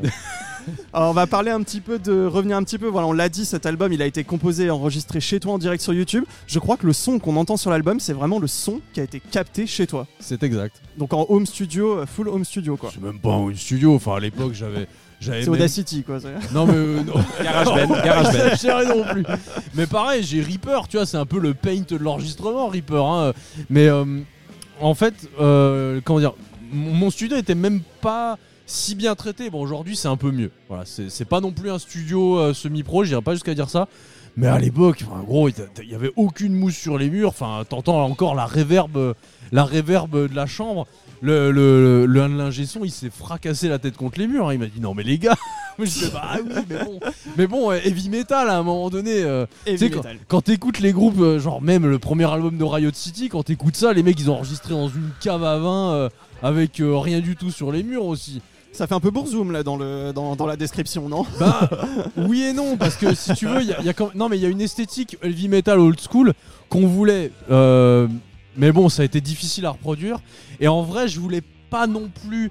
Alors, on va parler un petit peu de revenir un petit peu. Voilà, on l'a dit, cet album, il a été composé et enregistré chez toi en direct sur YouTube. Je crois que le son qu'on entend sur l'album, c'est vraiment le son qui a été capté chez toi. C'est exact. Donc en home studio, euh, full home studio quoi. C'est même pas un studio. Enfin à l'époque j'avais. j'avais C'est même- Audacity quoi. c'est- Non mais euh, non. GarageBand, GarageBand. J'ai rien non plus. Mais pareil, j'ai Reaper, tu vois, c'est un peu le paint de l'enregistrement, Reaper. hein. Mais euh, en fait, euh, comment dire, mon mon studio était même pas si bien traité. Bon, aujourd'hui, c'est un peu mieux. Voilà, c'est pas non plus un studio euh, semi-pro, j'irai pas jusqu'à dire ça. Mais à l'époque, enfin, gros, il y avait aucune mousse sur les murs. Enfin, t'entends encore la réverbe, la réverbe de la chambre. Le, le, le, l'ingé son, il s'est fracassé la tête contre les murs. hein. Il m'a dit non mais les gars, [LAUGHS] je dis bah ah oui mais bon, mais bon euh, heavy metal à un moment donné. euh, Heavy metal. quand t'écoutes les groupes, euh, genre même le premier album de Riot City, quand t'écoutes ça, les mecs ils ont enregistré dans une cave à vin euh, avec rien du tout sur les murs aussi. Ça fait un peu bourzoum là dans, le, dans, dans la description, non? Bah oui et non parce que si tu veux, il y a, il y a quand- non mais il y a une esthétique heavy metal old school qu'on voulait, euh, mais bon ça a été difficile à reproduire. Et en vrai, je voulais pas non plus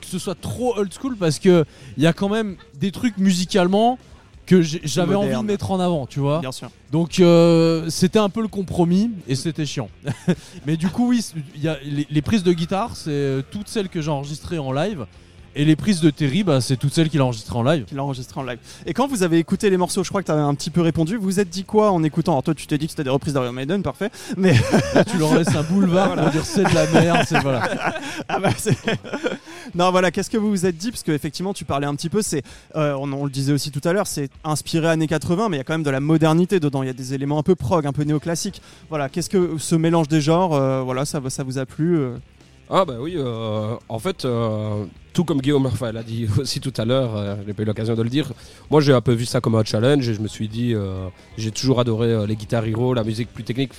que ce soit trop old school parce que il y a quand même des trucs musicalement que j'avais envie de mettre en avant, tu vois? Bien sûr. Donc euh, c'était un peu le compromis et c'était chiant. [LAUGHS] Mais du coup oui, y a les, les prises de guitare, c'est euh, toutes celles que j'ai enregistrées en live. Et les prises de Terry, bah, c'est toutes celles qu'il a enregistrées en live. Qu'il a enregistré en live. Et quand vous avez écouté les morceaux, je crois que tu avais un petit peu répondu. Vous vous êtes dit quoi en écoutant? Alors toi, tu t'es dit que c'était des reprises d'Iron Maiden, parfait. Mais Là, tu leur laisses un boulevard pour dire c'est de la merde, c'est voilà. [LAUGHS] Ah bah, [LAUGHS] non voilà, qu'est-ce que vous vous êtes dit? Parce qu'effectivement, tu parlais un petit peu, c'est, euh, on, on le disait aussi tout à l'heure, c'est inspiré années 80, mais il y a quand même de la modernité dedans. Il y a des éléments un peu prog, un peu néoclassique. Voilà, qu'est-ce que ce mélange des genres, euh, voilà, ça, ça vous a plu euh? Ah bah oui, euh, en fait, euh, tout comme Guillaume enfin, l'a dit [LAUGHS] aussi tout à l'heure, euh, j'ai pas eu l'occasion de le dire, moi j'ai un peu vu ça comme un challenge et je me suis dit, euh, j'ai toujours adoré euh, les guitares hero, la musique plus technique,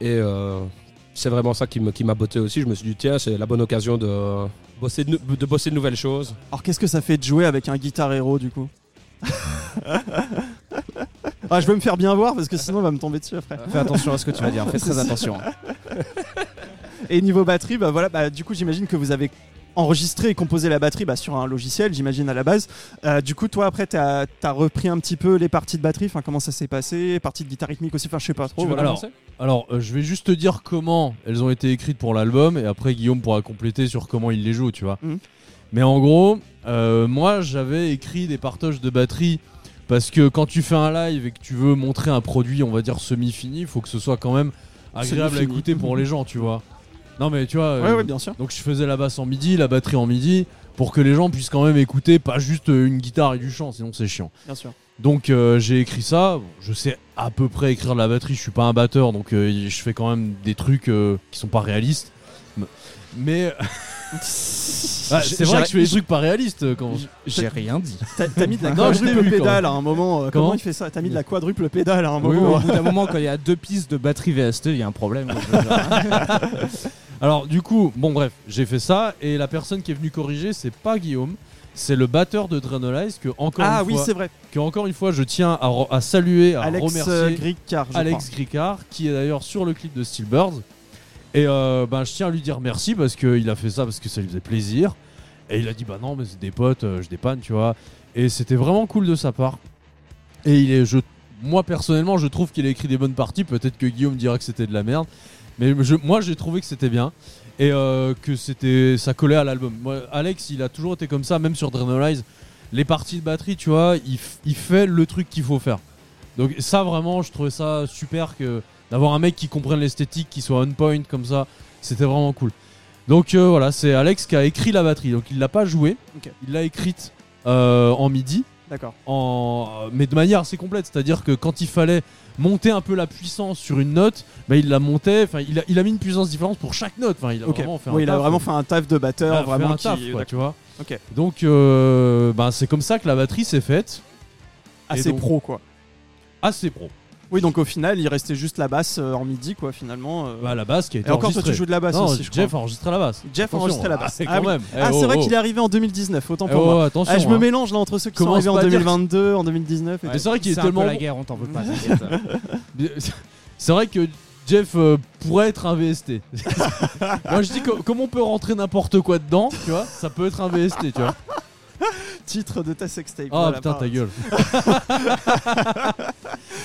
et euh, c'est vraiment ça qui me- qui m'a botté aussi, je me suis dit, tiens, c'est la bonne occasion de bosser de, nou- de bosser de nouvelles choses. Alors qu'est-ce que ça fait de jouer avec un guitar héros du coup? [LAUGHS] Ah, je veux me faire bien voir parce que sinon on va me tomber dessus après. Fais attention à ce que tu vas dire, fais très attention. [LAUGHS] Et niveau batterie, bah voilà, bah, du coup j'imagine que vous avez enregistrer et composer la batterie bah, sur un logiciel, j'imagine à la base. Euh, du coup, toi après, t'as as repris un petit peu les parties de batterie. Enfin, comment ça s'est passé Parties de guitare rythmique aussi. Enfin, je sais pas trop. veux voilà. alors, alors euh, je vais juste te dire comment elles ont été écrites pour l'album et après Guillaume pourra compléter sur comment il les joue, tu vois. Mhm. Mais en gros, euh, moi j'avais écrit des partages de batterie parce que quand tu fais un live et que tu veux montrer un produit, on va dire semi-fini, il faut que ce soit quand même agréable à écouter pour les gens, tu vois. Non mais tu vois, Ouais, euh, ouais, bien sûr. donc je faisais la basse en midi, la batterie en midi, pour que les gens puissent quand même écouter, pas juste euh, une guitare et du chant, sinon c'est chiant. Bien sûr. Donc euh, j'ai écrit ça. Je sais à peu près écrire de la batterie. Je suis pas un batteur, donc euh, je fais quand même des trucs euh, qui sont pas réalistes. Mais [LAUGHS] Ah, c'est vrai que je fais des trucs pas réalistes quand. J'ai rien dit. [LAUGHS] T'as mis de la quadruple vu, pédale à un moment. comment, Comment il fait ça? T'as mis de la quadruple pédale à un Oui, moment. au bout d'un moment, quand il y a deux pistes de batterie VST, il y a un problème. [LAUGHS] Alors du coup, bon bref, j'ai fait ça et la personne qui est venue corriger, c'est pas Guillaume, c'est le batteur de Drenolize que encore Ah une oui, fois, c'est vrai. que encore une fois, je tiens à, saluer, à Alex remercier. euh, Gricard, je Alex Gricard, qui est d'ailleurs sur le clip de Steelbirds. Et euh, ben, je tiens à lui dire merci parce qu'il a fait ça parce que ça lui faisait plaisir. Et il a dit bah non mais c'est des potes, euh, je dépanne, tu vois. Et c'était vraiment cool de sa part. Et il est, je, moi personnellement, je trouve qu'il a écrit des bonnes parties. Peut-être que Guillaume dira que c'était de la merde, mais je- moi j'ai trouvé que c'était bien et euh, que c'était, ça collait à l'album. Alex, il a toujours été comme ça, même sur Drenolize. Les parties de batterie, tu vois, il, fait le truc qu'il faut faire. Donc ça vraiment, je trouvais ça super que d'avoir un mec qui comprenne l'esthétique, qui soit on point comme ça, c'était vraiment cool. Donc euh, voilà, c'est Alex qui a écrit la batterie. Donc il l'a pas jouée, Ok. il l'a écrite euh, en midi, D'accord. en... mais de manière assez complète. C'est-à-dire que quand il fallait monter un peu la puissance sur une note, bah, il la montait. Enfin, il a, il a mis une puissance différente pour chaque note. Enfin, il a vraiment fait un Oui, il a taf. vraiment fait un taf de batteur, Il a vraiment un qui- taf, quoi, tu vois. Donc euh, bah, c'est comme ça que la batterie s'est faite. Assez donc- pro quoi. Assez pro. Oui, donc au final, il restait juste la basse euh, en midi quoi, finalement. euh. Bah, la basse qui a été Et encore, toi, tu joues de la basse non, aussi, je Jeff crois. a enregistré la basse. Jeff a enregistré la basse. Ah, Ah quand oui. même. Eh, Ah, c'est oh, vrai oh. qu'il est arrivé en 2019, autant Eh, pour oh, moi. attention. Ah, je me hein. mélange là entre ceux qui sont arrivés en pas à dire- 2022, en 2019. et Mais c'est vrai qu'il est C'est un tellement peu la guerre, on t'en veut pas. [LAUGHS] C'est vrai que Jeff euh, pourrait être un VST. Moi je dis que comme on peut rentrer n'importe quoi dedans, tu vois, ça peut être un VST, tu vois. Titre de ta sextape. Ah voilà, putain ta gueule. [LAUGHS]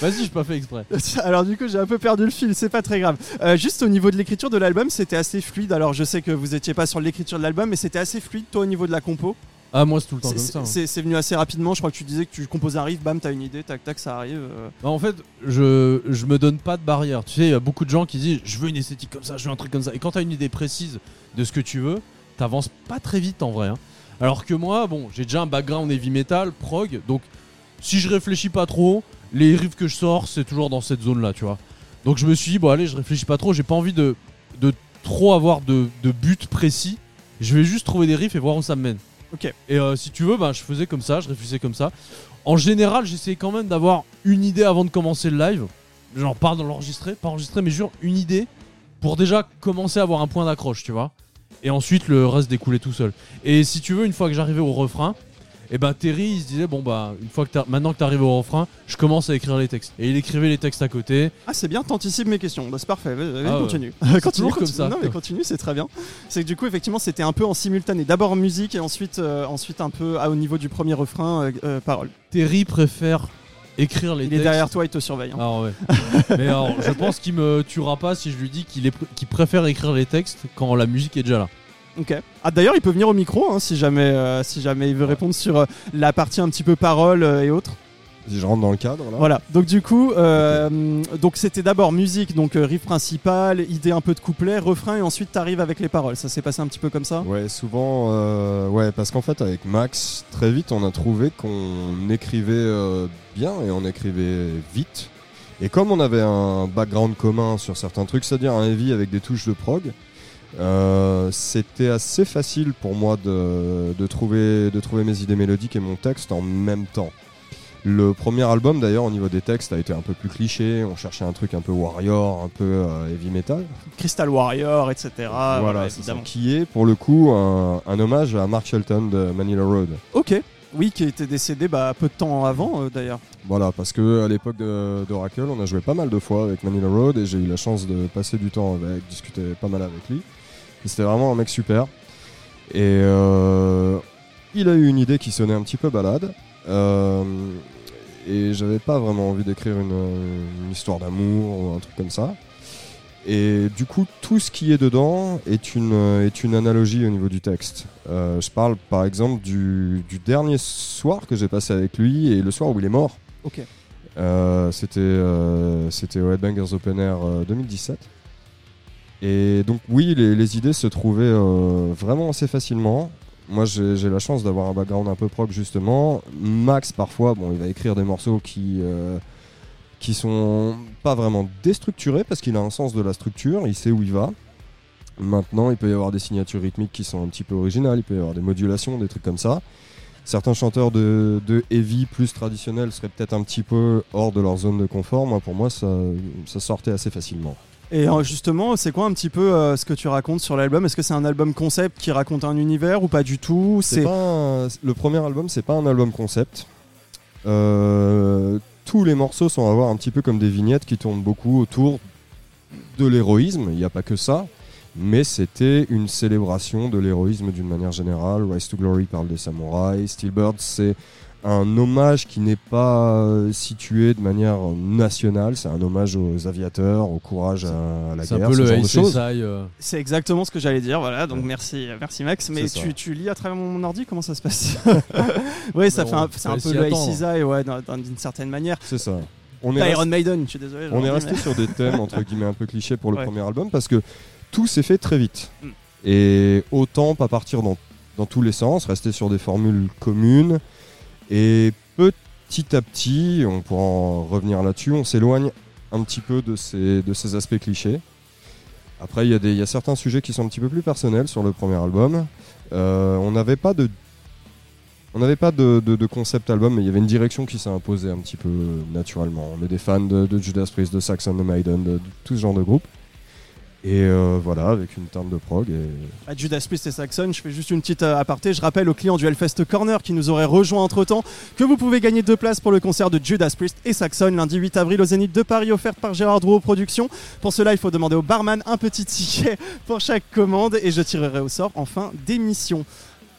Vas-y, j'ai pas fait exprès. [LAUGHS] Alors du coup j'ai un peu perdu le fil, c'est pas très grave. Euh, juste au niveau de l'écriture de l'album, c'était assez fluide. Alors je sais que vous étiez pas sur l'écriture de l'album, mais c'était assez fluide toi au niveau de la compo? Ah moi c'est tout le temps comme ça. hein. C'est c'est venu assez rapidement. Je crois que tu disais que tu composes un riff, bam, t'as une idée, tac tac, ça arrive. euh. Bah, en fait, je, je me donne pas de barrière. Tu sais, il y a beaucoup de gens qui disent je veux une esthétique comme ça, je veux un truc comme ça. Et quand t'as une idée précise de ce que tu veux, t'avances pas très vite en vrai. hein. Alors que moi, bon, j'ai déjà un background heavy metal, prog, donc si je réfléchis pas trop, les riffs que je sors, c'est toujours dans cette zone là, tu vois. Donc je me suis dit, bon, allez, je réfléchis pas trop, j'ai pas envie de, de trop avoir de, de but précis. Je vais juste trouver des riffs et voir où ça me mène. Ok. Et euh, si tu veux, bah, je faisais comme ça, je réfléchissais comme ça. En général, j'essayais quand même d'avoir une idée avant de commencer le live. Genre, pas dans l'enregistrer, pas enregistrer, mais jure, une idée pour déjà commencer à avoir un point d'accroche, tu vois. Et ensuite, le reste découlait tout seul. Et si tu veux, une fois que j'arrivais au refrain, et ben Terry, il se disait, bon, bah, une fois que t'as- maintenant que t'arrives au refrain, je commence à écrire les textes. Et il écrivait les textes à côté. Ah c'est bien, t'anticipes mes questions. Bah, c'est parfait. Vas- vas-y, Ah ouais. continue. [LAUGHS] Continue, comme ça. Non mais continue, c'est très bien. C'est que du coup effectivement c'était un peu en simultané. D'abord musique et ensuite euh, ensuite un peu ah, au niveau du premier refrain euh, euh, parole. Terry préfère écrire les Il textes. est derrière toi, il te surveille. hein. Alors ouais. Mais alors, je pense qu'il me tuera pas si je lui dis qu'il est pr- qu'il préfère écrire les textes quand la musique est déjà là. Ok. Ah d'ailleurs il peut venir au micro hein, si jamais euh, si jamais il veut répondre sur euh, la partie un petit peu parole euh, et autres. Si je rentre dans le cadre là. Voilà. Donc du coup euh, donc c'était d'abord musique donc euh, riff principal, idée un peu de couplet, refrain et ensuite t'arrives avec les paroles. Ça s'est passé un petit peu comme ça? Ouais, souvent, euh, ouais, parce qu'en fait, avec Max, très vite, on a trouvé qu'on écrivait euh, bien et on écrivait vite. Et comme on avait un background commun sur certains trucs, c'est-à-dire un heavy avec des touches de prog, euh, c'était assez facile pour moi de, de trouver, de trouver mes idées mélodiques et mon texte en même temps. Le premier album, d'ailleurs, au niveau des textes, a été un peu plus cliché. On cherchait un truc un peu warrior, un peu euh, heavy metal. Crystal Warrior, etc. voilà, c'est ça. Qui est pour le coup un, un hommage à Mark Shelton de Manila Road. Ok. Oui, qui était décédé bah, peu de temps avant euh, d'ailleurs. Voilà, parce que à l'époque de- d'Oracle, on a joué pas mal de fois avec Manila Road et j'ai eu la chance de passer du temps avec, discuter pas mal avec lui. C'était vraiment un mec super. Et euh, il a eu une idée qui sonnait un petit peu balade. Euh, et j'avais pas vraiment envie d'écrire une, une histoire d'amour ou un truc comme ça. Et du coup, tout ce qui est dedans est une, est une analogie au niveau du texte. Euh, je parle par exemple du, du dernier soir que j'ai passé avec lui et le soir où il est mort. Ok. Euh, c'était euh, c'était au Headbangers Open Air euh, 2017. Et donc oui, les, les idées se trouvaient euh, vraiment assez facilement. Moi, j'ai la chance d'avoir un background un peu prog justement. Max, parfois, bon, il va écrire des morceaux qui euh, qui sont pas vraiment déstructurés parce qu'il a un sens de la structure, il sait où il va. Maintenant, il peut y avoir des signatures rythmiques qui sont un petit peu originales, il peut y avoir des modulations, des trucs comme ça. Certains chanteurs de, de heavy plus traditionnels seraient peut-être un petit peu hors de leur zone de confort. Moi, pour moi, ça, ça sortait assez facilement. Et euh, justement, c'est quoi un petit peu euh, ce que tu racontes sur l'album? Est-ce que c'est un album concept qui raconte un univers ou pas du tout? C'est un- le premier album, c'est pas un album concept. Euh, tous les morceaux sont à voir un petit peu comme des vignettes qui tournent beaucoup autour de l'héroïsme. Il n'y a pas que ça, mais c'était une célébration de l'héroïsme d'une manière générale. Rise to Glory parle des samouraïs. Steelbird, c'est un hommage qui n'est pas euh, situé de manière nationale. C'est un hommage aux aviateurs, au courage à, la C'est un guerre, peu ce le genre de choses. SSI. euh, C'est exactement ce que j'allais dire, voilà, donc merci, merci Max. Mais C'est tu, tu lis à travers mon ordi, comment ça se passe [LAUGHS] [LAUGHS] Oui, ça Bah, fait un, on c'est un peu le ouais, d'une certaine manière. C'est ça. On est Iron Maiden, je suis désolé. On est resté sur des thèmes entre guillemets un peu clichés pour le Ouais. premier album parce que tout s'est fait très vite. Mm. Et autant pas partir dans, dans tous les sens, rester sur des formules communes. Et petit à petit, on pourra en revenir là-dessus, on s'éloigne un petit peu de ces, aspects clichés. Après, il y, a certains sujets qui sont un petit peu plus personnels sur le premier album. Euh, on n'avait pas de. Concept album, mais il y avait une direction qui s'est imposée un petit peu naturellement. On est des fans de, de Judas Priest, de Saxon, de Maiden, de, de tout ce genre de groupe. Et euh, voilà, avec une teinte de prog. Et... À Judas Priest et Saxon, je fais juste une petite euh, aparté. Je rappelle aux clients du Hellfest Corner qui nous auraient rejoint entre temps que vous pouvez gagner deux places pour le concert de Judas Priest et Saxon lundi 8 avril au Zénith de Paris, offerte par Gérard Drouot Productions. Pour cela, il faut demander au barman un petit ticket pour chaque commande et je tirerai au sort en fin d'émission.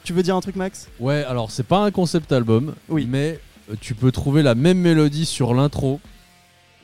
Tu veux dire un truc, Max? Ouais, alors c'est pas un concept album, Oui. mais euh, tu peux trouver la même mélodie sur l'intro,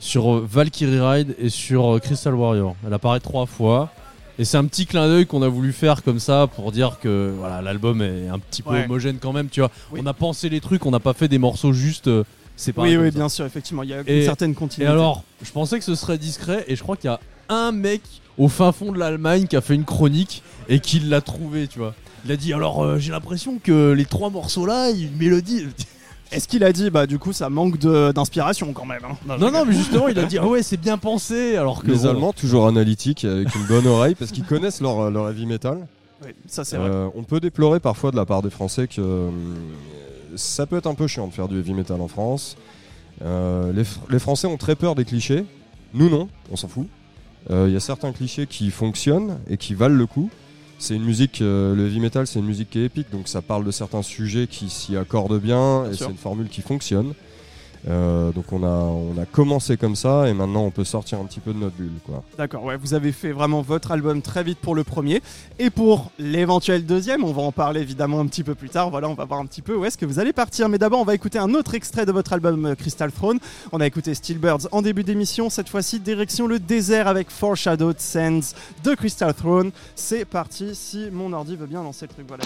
sur euh, Valkyrie Ride et sur euh, Crystal Warrior. Elle apparaît trois fois. Et c'est un petit clin d'œil qu'on a voulu faire comme ça pour dire que voilà l'album est un petit peu Ouais. homogène quand même, tu vois. Oui. On a pensé les trucs, on n'a pas fait des morceaux juste euh, séparés. Oui, oui, ça. bien sûr, effectivement. Il y a une Et- certaine Et continuité. alors, je pensais que ce serait discret et je crois qu'il y a un mec au fin fond de l'Allemagne qui a fait une chronique et qui l'a trouvé, tu vois. Il a dit alors euh, j'ai l'impression que les trois morceaux là, il y a une mélodie. Est-ce qu'il a dit, bah du coup, ça manque de- d'inspiration quand même hein? Non non mais justement il a dit ah ouais c'est bien pensé alors que Les bon, Allemands, toujours analytiques, avec une bonne oreille, parce qu'ils connaissent leur, leur heavy metal. Oui, ça c'est vrai. Euh, on peut déplorer parfois de la part des Français que euh, ça peut être un peu chiant de faire du heavy metal en France. Euh, les, Fr- les Français ont très peur des clichés. Nous non, on s'en fout. Euh, Il y a certains clichés qui fonctionnent et qui valent le coup. C'est une musique, euh, le heavy metal, c'est une musique qui est épique, donc ça parle de certains sujets qui s'y accordent bien, Bien et c'est une formule qui fonctionne. Euh, donc on a, commencé comme ça, et maintenant on peut sortir un petit peu de notre bulle, quoi. D'accord, ouais, vous avez fait vraiment votre album très vite pour le premier. Et pour l'éventuel deuxième, on va en parler évidemment un petit peu plus tard. Voilà, on va voir un petit peu où est-ce que vous allez partir. Mais d'abord, on va écouter un autre extrait de votre album euh, Crystal Throne. On a écouté Steelbirds en début d'émission. Cette fois-ci, direction le désert avec Foreshadowed Sands de Crystal Throne. C'est parti, si mon ordi veut bien lancer le truc. Voilà.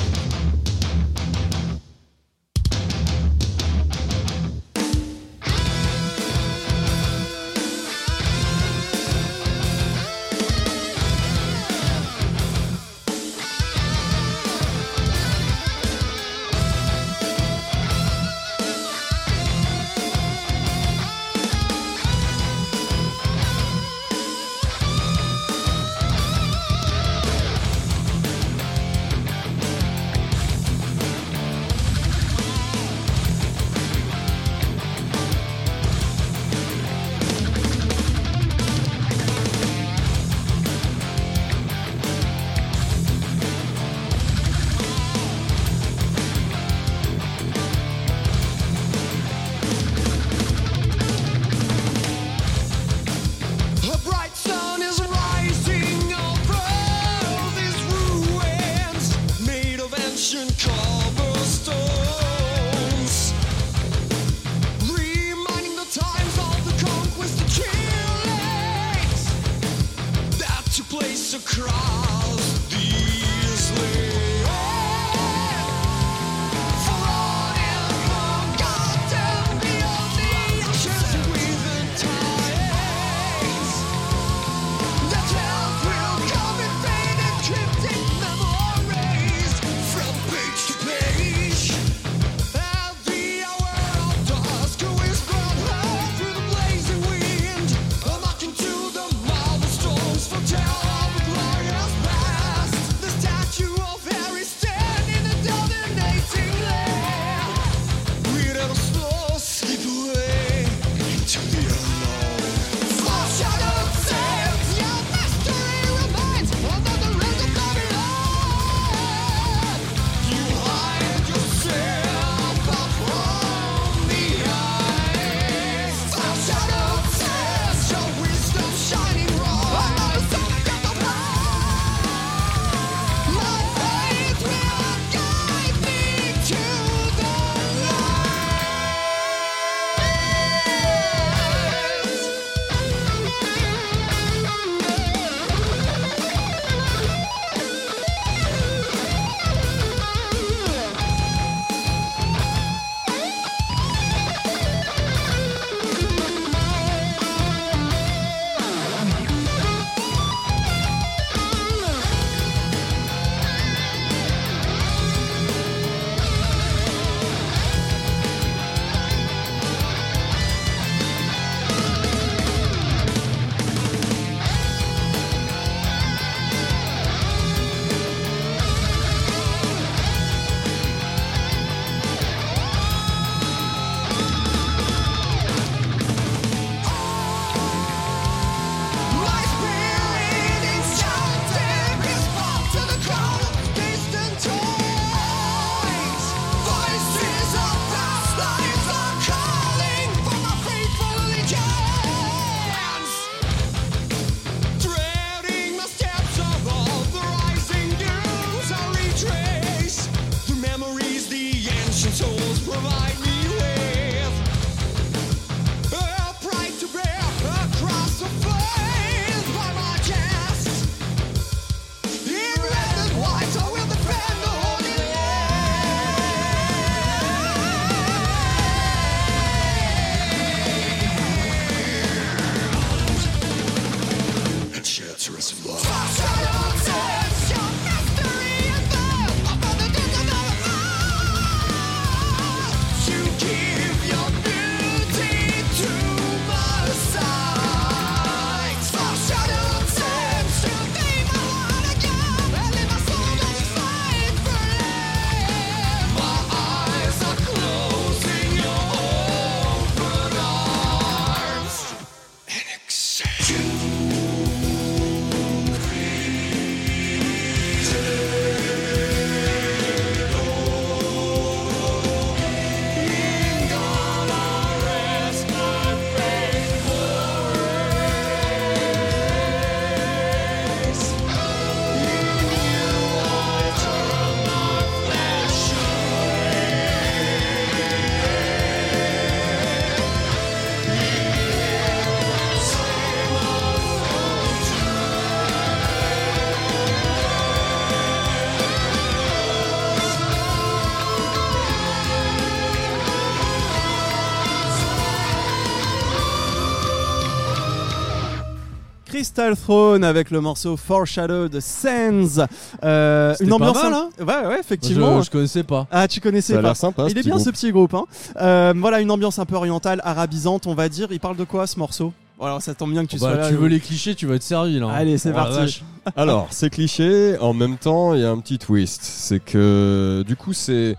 Crystal Throne avec le morceau Foreshadow de Sands. Euh, une pas ambiance. mal, un- Ouais, ouais, effectivement. Je, je connaissais pas. Ah, tu connaissais Ça a pas l'air sympa. Il est bien groupe. ce petit groupe. Hein. Euh, voilà, une ambiance un peu orientale, arabisante, on va dire. Il parle de quoi ce morceau? Alors, ça tombe bien que tu Bah, sois là. tu veux les clichés, tu vas être servi là. hein. Allez, c'est Oh parti. [LAUGHS] Alors, c'est cliché, en même temps, il y a un petit twist. C'est que, du coup, c'est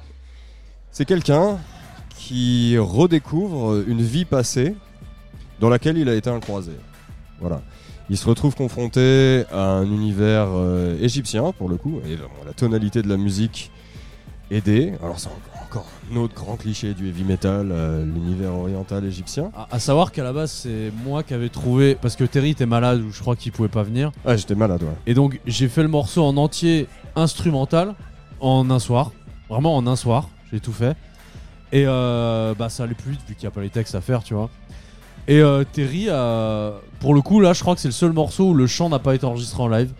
c'est quelqu'un qui redécouvre une vie passée dans laquelle il a été un croisé. Voilà. Il se retrouve confronté à un univers euh, égyptien, pour le coup, et vraiment, la tonalité de la musique aidée. Alors, c'est encore- un autre grand cliché du heavy metal, euh, l'univers oriental égyptien. À, à savoir qu'à la base, c'est moi qui avais trouvé. Parce que Terry était malade ou je crois qu'il pouvait pas venir. Ah, j'étais malade, ouais. Et donc, j'ai fait le morceau en entier instrumental en un soir. Vraiment en un soir. J'ai tout fait. Et euh, bah, ça allait plus vite vu qu'il n'y a pas les textes à faire, tu vois. Et euh, Terry, a- pour le coup, là, je crois que c'est le seul morceau où le chant n'a pas été enregistré en live.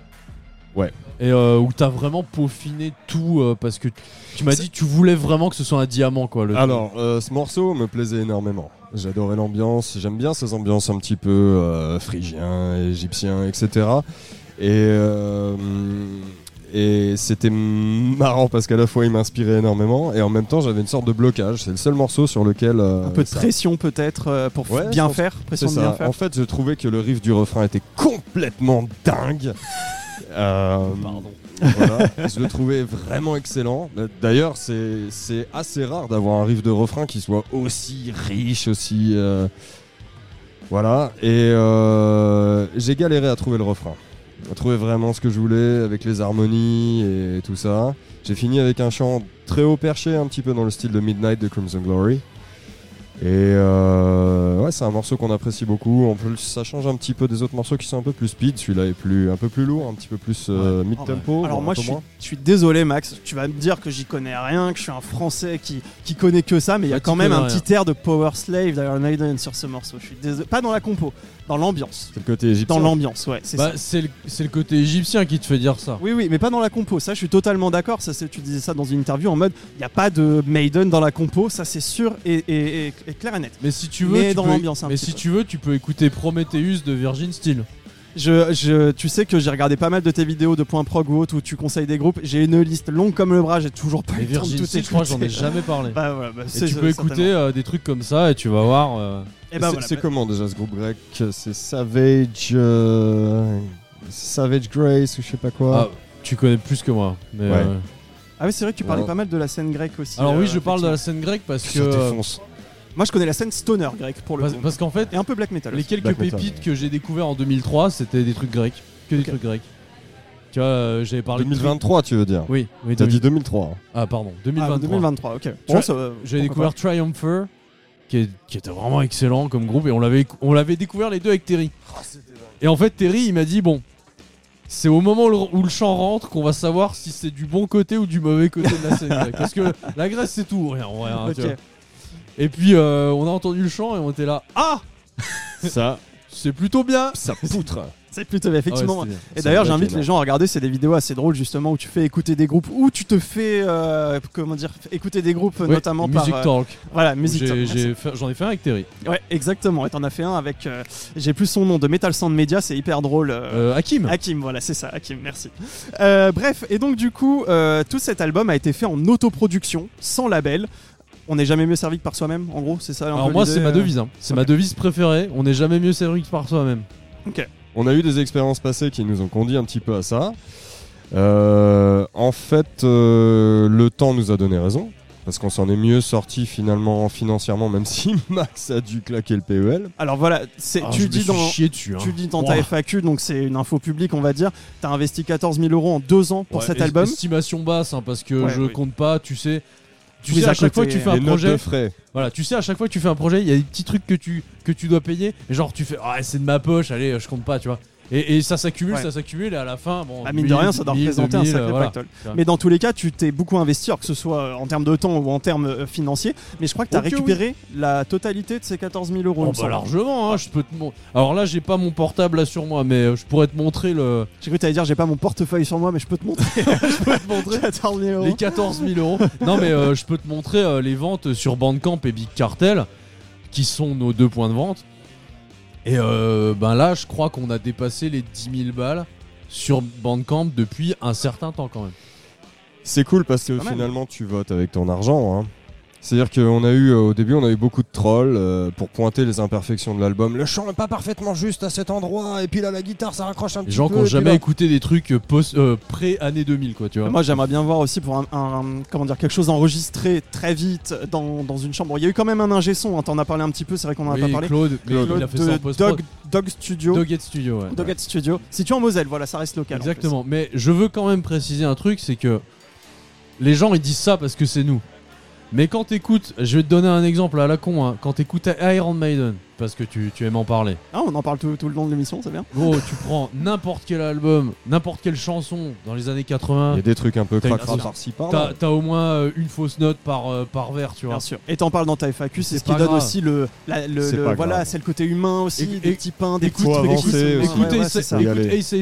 Ouais. Et euh, où t'as vraiment peaufiné tout euh, parce que tu, tu m'as dit que tu voulais vraiment que ce soit un diamant, quoi. Le Alors, euh, ce morceau me plaisait énormément. J'adorais l'ambiance, j'aime bien ces ambiances un petit peu phrygiens, égyptiens, etc. Et, euh, et c'était marrant parce qu'à la fois il m'inspirait énormément et en même temps j'avais une sorte de blocage. C'est le seul morceau sur lequel. euh, Un peu de ça- pression peut-être euh, pour Ouais, bien faire, pression de bien faire. En fait, je trouvais que le riff du refrain était complètement dingue. [LAUGHS] Euh, Pardon. voilà, je le trouvais vraiment excellent. D'ailleurs, c'est c'est assez rare d'avoir un riff de refrain qui soit aussi riche, aussi. euh, Voilà, et euh, j'ai galéré à trouver le refrain. À trouver vraiment ce que je voulais avec les harmonies et tout ça. J'ai fini avec un chant très haut perché, un petit peu dans le style de Midnight de Crimson Glory. Et euh, ouais, c'est un morceau qu'on apprécie beaucoup. En plus, ça change un petit peu des autres morceaux qui sont un peu plus speed. Celui-là est plus, un peu plus lourd, un petit peu plus euh, mid-tempo. Alors moi je suis, moins. je suis désolé Max, tu vas me dire que j'y connais rien, que je suis un français qui, qui connaît que ça, mais il y a Bah, quand même un rien. petit air de Power Slave d'Iron Maiden sur ce morceau. Je suis désolé, pas dans la compo, dans l'ambiance. C'est le côté égyptien. Dans l'ambiance, ouais, c'est Bah, c'est le, côté égyptien qui te fait dire ça. Oui, oui, mais pas dans la compo. Ça, je suis totalement d'accord. Ça, tu disais ça dans une interview en mode, il n'y a pas de Maiden dans la compo. Ça, c'est sûr et, et- et- et clair et net. Mais si tu veux, Mais tu dans peux- l'ambiance mais si peu. tu veux, tu peux écouter Prometheus de Virgin Steel. Je, je- tu sais que j'ai regardé pas mal de tes vidéos de Point Prog ou autre où tu conseilles des groupes. J'ai une liste longue comme le bras. J'ai toujours pas eu le temps de tout je crois, j'en ai écouter. jamais parlé. [LAUGHS] Bah, voilà, bah, Et tu peux écouter euh, des trucs comme ça et tu vas voir. euh, Et Et bah c'est voilà. c'est comment déjà ce groupe grec? C'est Savage. euh, Savage Grace ou je sais pas quoi. ah, tu connais plus que moi. Mais, Ouais. euh, Ah oui, c'est vrai que tu parlais Ouais. pas mal de la scène grecque aussi. Alors euh, oui, je parle de la scène grecque parce que Ça euh, défonce. Moi, je connais la scène stoner grecque pour le parce, coup. parce qu'en fait, Et un peu black metal. les aussi. quelques Black metal, pépites que j'ai découvert en 2003, c'était des trucs grecs, que des trucs grecs. Tu vois, euh, j'avais parlé de 2023, tu veux dire? Oui, oui. T'as 2000 dit 2003. Ah pardon, Ah, 2023. 2023, ok. Bon, ça, euh, J'ai pourquoi découvert Triumpher, qui, est- qui était vraiment excellent comme groupe, et on l'avait, on l'avait découvert les deux avec Terry. Et en fait, Terry, il m'a dit bon, c'est au moment où le, où le chant rentre qu'on va savoir si c'est du bon côté ou du mauvais côté de la scène grecque. [LAUGHS] Parce que la Grèce, c'est tout ou rien. en vrai, hein, pas. tu Ok. vois. Et puis, euh, on a entendu le chant et on était là, ah, Ça, [LAUGHS] c'est plutôt bien. ça poutre. C'est plutôt effectivement. Ouais, et d'ailleurs, j'invite les gens à regarder. C'est des vidéos assez drôles justement où tu fais écouter des groupes, où tu te fais euh, comment dire, écouter des groupes Ouais, notamment par Music euh, Talk. voilà Music Talk. J'en ai, fait un avec Terry. Ouais, exactement. Et t'en as fait un avec. euh, J'ai plus son nom de Metal Sound Media. C'est hyper drôle. Hakim. Hakim, voilà, c'est ça, Hakim, merci. Bref, et donc du coup, tout cet album a été fait en autoproduction, sans label. On n'est jamais mieux servi que par soi-même, en gros, c'est ça Alors moi, c'est ma devise. hein. C'est ok. ma devise préférée. On n'est jamais mieux servi que par soi-même. On a eu des expériences passées qui nous ont conduit un petit peu à ça. Euh, en fait, euh, le temps nous a donné raison. Parce qu'on s'en est mieux sorti finalement financièrement, même [LAUGHS] si Max a dû claquer le PEL. Alors voilà, c'est, Ah, tu dis dans. dessus. hein. Tu dis dans ta Ouah. FAQ, donc c'est une info publique, on va dire. T'as investi 14 000 euros en deux ans pour Ouais, cet album. Estimation basse, hein, parce que Ouais, je oui. compte pas, tu sais. Tu sais, à chaque fois que tu fais un projet, voilà, tu sais, à chaque fois que tu fais un projet, il y a des petits trucs que tu, que tu dois payer. Genre, tu fais, ah, c'est de ma poche, allez, je compte pas, tu vois. Et, et ça s'accumule, Ouais. ça s'accumule, et à la fin, bon. Ah, mine de rien, ça doit 1000, représenter un 2000, sacré voilà. pactole. Mais dans tous les cas, tu t'es beaucoup investi, alors que ce soit euh, en termes de temps ou en termes euh, financiers. Mais je crois que tu as oui. récupéré la totalité de ces 14 000 euros. Oh, bah, largement, hein, je peux te mon- Alors là, j'ai pas mon portable là sur moi, mais euh, je pourrais te montrer le. J'ai cru que dire j'ai pas mon portefeuille sur moi, mais je peux te montrer. [LAUGHS] je peux te montrer [LAUGHS] 14 000 euros. Les 14 000 euros. Non, mais euh, je peux te montrer euh, les ventes sur Bandcamp et Big Cartel, qui sont nos deux points de vente. Et euh, ben là, je crois qu'on a dépassé les 10 000 balles sur Bandcamp depuis un certain temps quand même. C'est cool parce que finalement tu votes avec ton argent. hein. C'est-à-dire qu'on a eu, euh, au début, on a eu beaucoup de trolls euh, pour pointer les imperfections de l'album. Le chant est pas parfaitement juste à cet endroit, et puis là, la guitare, ça raccroche un Les petit gens peu. qui ont et puis jamais là- écouté des trucs euh, post, euh, pré-année 2000, quoi, tu vois. Moi, j'aimerais bien voir aussi pour un, un- comment dire quelque chose enregistré très vite dans, dans une chambre. Il y a eu quand même un ingé son. hein, T'en as parlé un petit peu. C'est vrai qu'on en a Oui, pas parlé. Claude, Claude il a fait de ça en post-prod. Dog, Dog Studio. Doggett Studio, ouais. Doggett Studio. Situé en Moselle. Voilà, ça reste local. en. Exactement. Mais je veux quand même préciser un truc, c'est que les gens ils disent ça parce que c'est nous. Mais quand t'écoutes, je vais te donner un exemple à la con, hein. quand t'écoutes Iron Maiden, parce que tu, tu aimes en parler. Ah, on en parle tout, tout le long de l'émission, c'est bien. Gros, tu prends n'importe quel album, n'importe quelle chanson dans les années Il 80, y a des trucs un peu cracra par-ci par t'as là. t'as au moins euh, une fausse note par, euh, par vers, tu vois. Bien sûr. Et t'en parles dans ta FAQ, c'est ce qui pas donne grave. aussi le, la- le, le- voilà, grave. c'est le côté humain aussi, Et- des et- petits pains, des sont- aussi. Écoute, c'est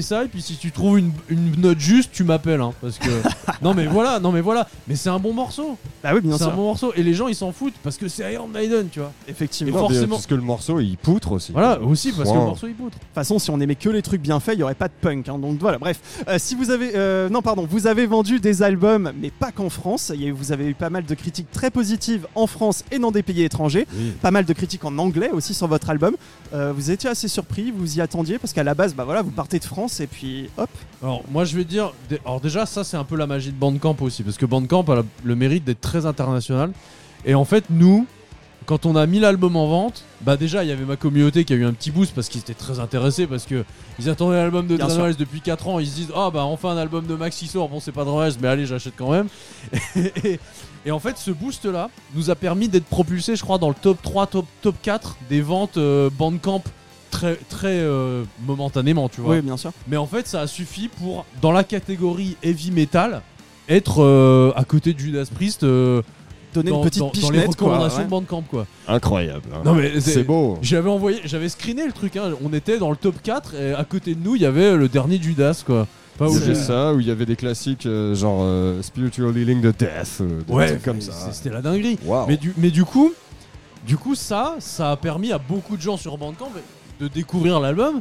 ça. Ace, puis si tu trouves une, une note juste, tu m'appelles, hein, parce que [LAUGHS] non mais voilà, non mais voilà, mais c'est un bon morceau, Bah oui, bien c'est un sûr. bon morceau, et les gens ils s'en foutent parce que c'est Iron Maiden, tu vois. Effectivement. Et forcément- Parce que le morceau, il poutre aussi. Voilà, aussi parce que le morceau il poutre. De toute façon, si on aimait que les trucs bien faits, il y aurait pas de punk. hein. donc voilà, bref. Euh, si vous avez, euh, non pardon, vous avez vendu des albums, mais pas qu'en France. Il y a eu- vous avez eu pas mal de critiques très positives en France et dans des pays étrangers. Pas mal de critiques en anglais aussi sur votre album. Euh, vous étiez assez surpris, vous y attendiez parce qu'à la base, bah voilà, vous partez de France et puis hop. Alors moi je vais dire, alors déjà ça c'est un peu la magie de Bandcamp aussi, parce que Bandcamp a le mérite d'être très international. Et en fait nous, quand on a mis l'album en vente, bah déjà il y avait ma communauté qui a eu un petit boost parce qu'ils étaient très intéressés, parce que ils attendaient l'album de Dragon depuis 4 ans, ils se disent ah bah enfin un album de Max qui sort, bon c'est pas Dragon mais allez j'achète quand même. [LAUGHS] et, et en fait ce boost là nous a permis d'être propulsé je crois dans le top 3, top, top 4 des ventes euh, Bandcamp très, très euh, momentanément tu vois. Oui, bien sûr. Mais en fait, ça a suffi pour, dans la catégorie heavy metal, être euh, à côté de Judas Priest euh, Donner dans, une petite dans- dans les quoi. recommandations ouais. de Bandcamp, quoi. Incroyable. hein. Non, mais C'est beau. J'avais envoyé, j'avais screené le truc, hein. on était dans le top 4 et à côté de nous, il y avait le dernier Judas, quoi. Pas où ça, où il y avait des classiques euh, genre euh, Spiritual Healing de Death, euh, des Ouais, trucs comme ça. C'était la dinguerie. Mais du, mais du coup, du coup, ça, ça a permis à beaucoup de gens sur Bandcamp de découvrir l'album.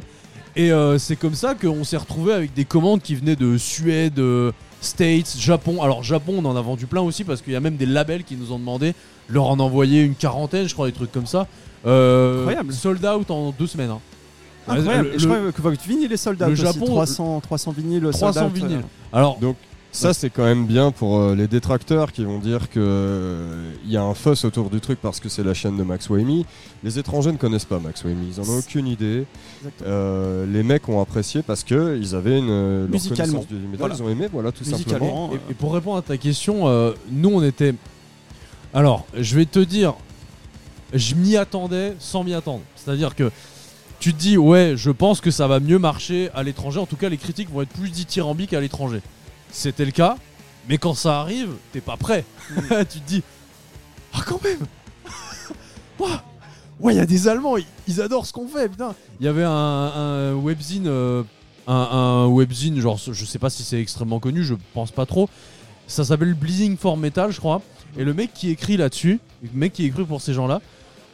Et euh, c'est comme ça qu'on s'est retrouvé avec des commandes qui venaient de Suède, euh, States, Japon. Alors Japon, on en a vendu plein aussi parce qu'il y a même des labels qui nous ont demandé de leur en envoyer une quarantaine, je crois, des trucs comme ça. Euh, Incroyable. Sold out en deux semaines. hein. Incroyable. Le- Et je le- crois que votre vinyle est sold out le aussi. Japon- 300, 300 vinyles 300 sold out, vinyles. euh. Alors, Donc ça c'est quand même bien pour euh, les détracteurs qui vont dire que euh, il y a un fuss autour du truc parce que c'est la chaîne de Max Whamey. Les étrangers ne connaissent pas Max Whamey, ils en ont aucune idée. Euh, les mecs ont apprécié parce que ils avaient une leur Musicalement. connaissance du Voilà. ils ont aimé, voilà tout simplement. Musicalement. Et, et pour répondre à ta question, euh, nous on était. Alors, je vais te dire, je m'y attendais sans m'y attendre. C'est-à-dire que tu te dis, ouais, je pense que ça va mieux marcher à l'étranger. En tout cas, les critiques vont être plus dithyrambiques à l'étranger. C'était le cas, mais quand ça arrive, t'es pas prêt. [LAUGHS] tu te dis, ah, quand même [LAUGHS] Ouah Ouais, il y a des Allemands, ils, ils adorent ce qu'on fait, putain. Il y avait un, un webzine, euh, un, un webzine, genre, je sais pas si c'est extrêmement connu, je pense pas trop. Ça s'appelle Bleeding for Metal, je crois. Et le mec qui écrit là-dessus, le mec qui écrit pour ces gens-là,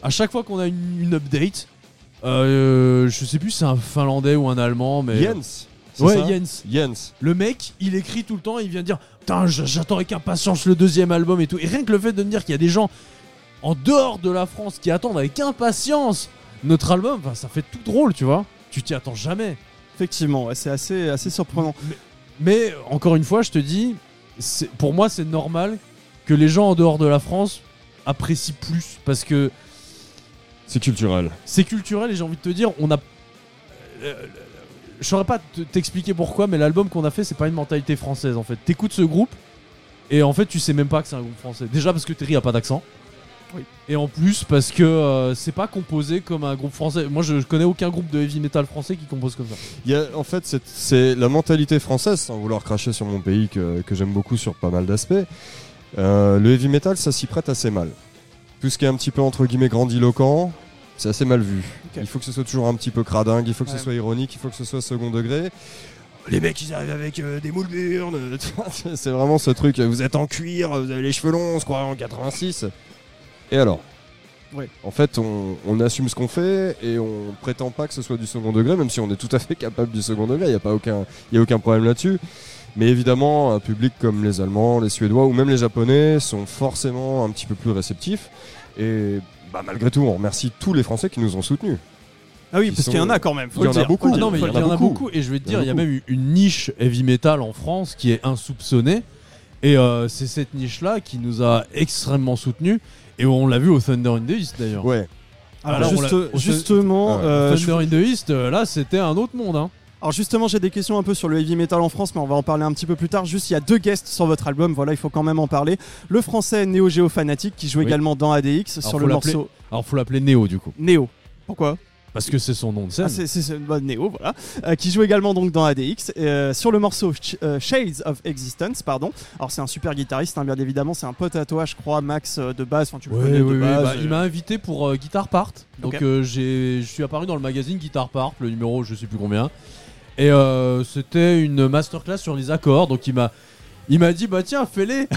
à chaque fois qu'on a une, une update, euh, je sais plus si c'est un finlandais ou un allemand, mais. Jens. C'est Ouais, ça Jens. Jens. Le mec, il écrit tout le temps, il vient dire Putain, j'attends avec impatience le deuxième album et tout. Et rien que le fait de me dire qu'il y a des gens en dehors de la France qui attendent avec impatience notre album, ça fait tout drôle, tu vois. Tu t'y attends jamais. Effectivement, ouais, c'est assez, assez surprenant. Mais encore une fois, je te dis, pour moi, c'est normal que les gens en dehors de la France apprécient plus parce que C'est culturel. c'est culturel et j'ai envie de te dire, on a. Je saurais pas te- t'expliquer pourquoi, mais l'album qu'on a fait, c'est pas une mentalité française en fait. T'écoutes ce groupe et en fait, tu sais même pas que c'est un groupe français. Déjà parce que Terry a pas d'accent. Oui. Et en plus parce que euh, c'est pas composé comme un groupe français. Moi, je, je connais aucun groupe de heavy metal français qui compose comme ça. Il y a, en fait, c'est- c'est la mentalité française, sans vouloir cracher sur mon pays que, que j'aime beaucoup sur pas mal d'aspects. Euh, le heavy metal, ça s'y prête assez mal. Tout ce qui est un petit peu entre guillemets grandiloquent, c'est assez mal vu. Il faut que ce soit toujours un petit peu cradingue, il faut que Ouais. ce soit ironique, il faut que ce soit second degré. Les mecs, ils arrivent avec euh, des moules burnes. [LAUGHS] c'est vraiment ce truc. Vous êtes en cuir, vous avez les cheveux longs, on se croit en 86. Et alors Ouais. En fait, on, on assume ce qu'on fait et on prétend pas que ce soit du second degré, même si on est tout à fait capable du second degré. Il n'y a pas aucun, y a aucun problème là-dessus. Mais évidemment, un public comme les Allemands, les Suédois ou même les Japonais sont forcément un petit peu plus réceptifs. Et bah, malgré tout, on remercie tous les Français qui nous ont soutenus. Ah oui, parce sont- qu'il y en a quand même. faut Il y en a dire. beaucoup. Non, mais il y en a beaucoup. Et je vais te dire, il y a même une niche heavy metal en France qui est insoupçonnée. Et euh, c'est cette niche-là qui nous a extrêmement soutenus. Et on l'a vu au Thunder in the East d'ailleurs. Ouais. Alors, juste- justement, Ah euh, je- Thunder in the East, euh, là, c'était un autre monde. Hein. Alors justement, j'ai des questions un peu sur le heavy metal en France, mais on va en parler un petit peu plus tard. Juste, il y a deux guests sur votre album, voilà, il faut quand même en parler. Le français Néo Géo Fanatic qui joue Oui. également dans ADX Alors, sur le morceau Alors, faut l'appeler Néo du coup. Néo. Pourquoi? Parce que c'est son nom de scène. Ah, c'est c'est- bah, Neo, voilà, Euh, qui joue également donc dans ADX euh, sur le morceau Ch- euh, Shades of Existence, pardon. Alors c'est un super guitariste, hein, bien évidemment, c'est un pote à toi, je crois, Max de base. Enfin, tu le Ouais, connais ouais, de base. bah, il m'a invité pour Guitar Part. Donc je suis apparu dans le magazine Guitar Part, le numéro je sais plus combien. Et euh, c'était une masterclass sur les accords. Donc il m'a, il m'a dit bah tiens fais-les.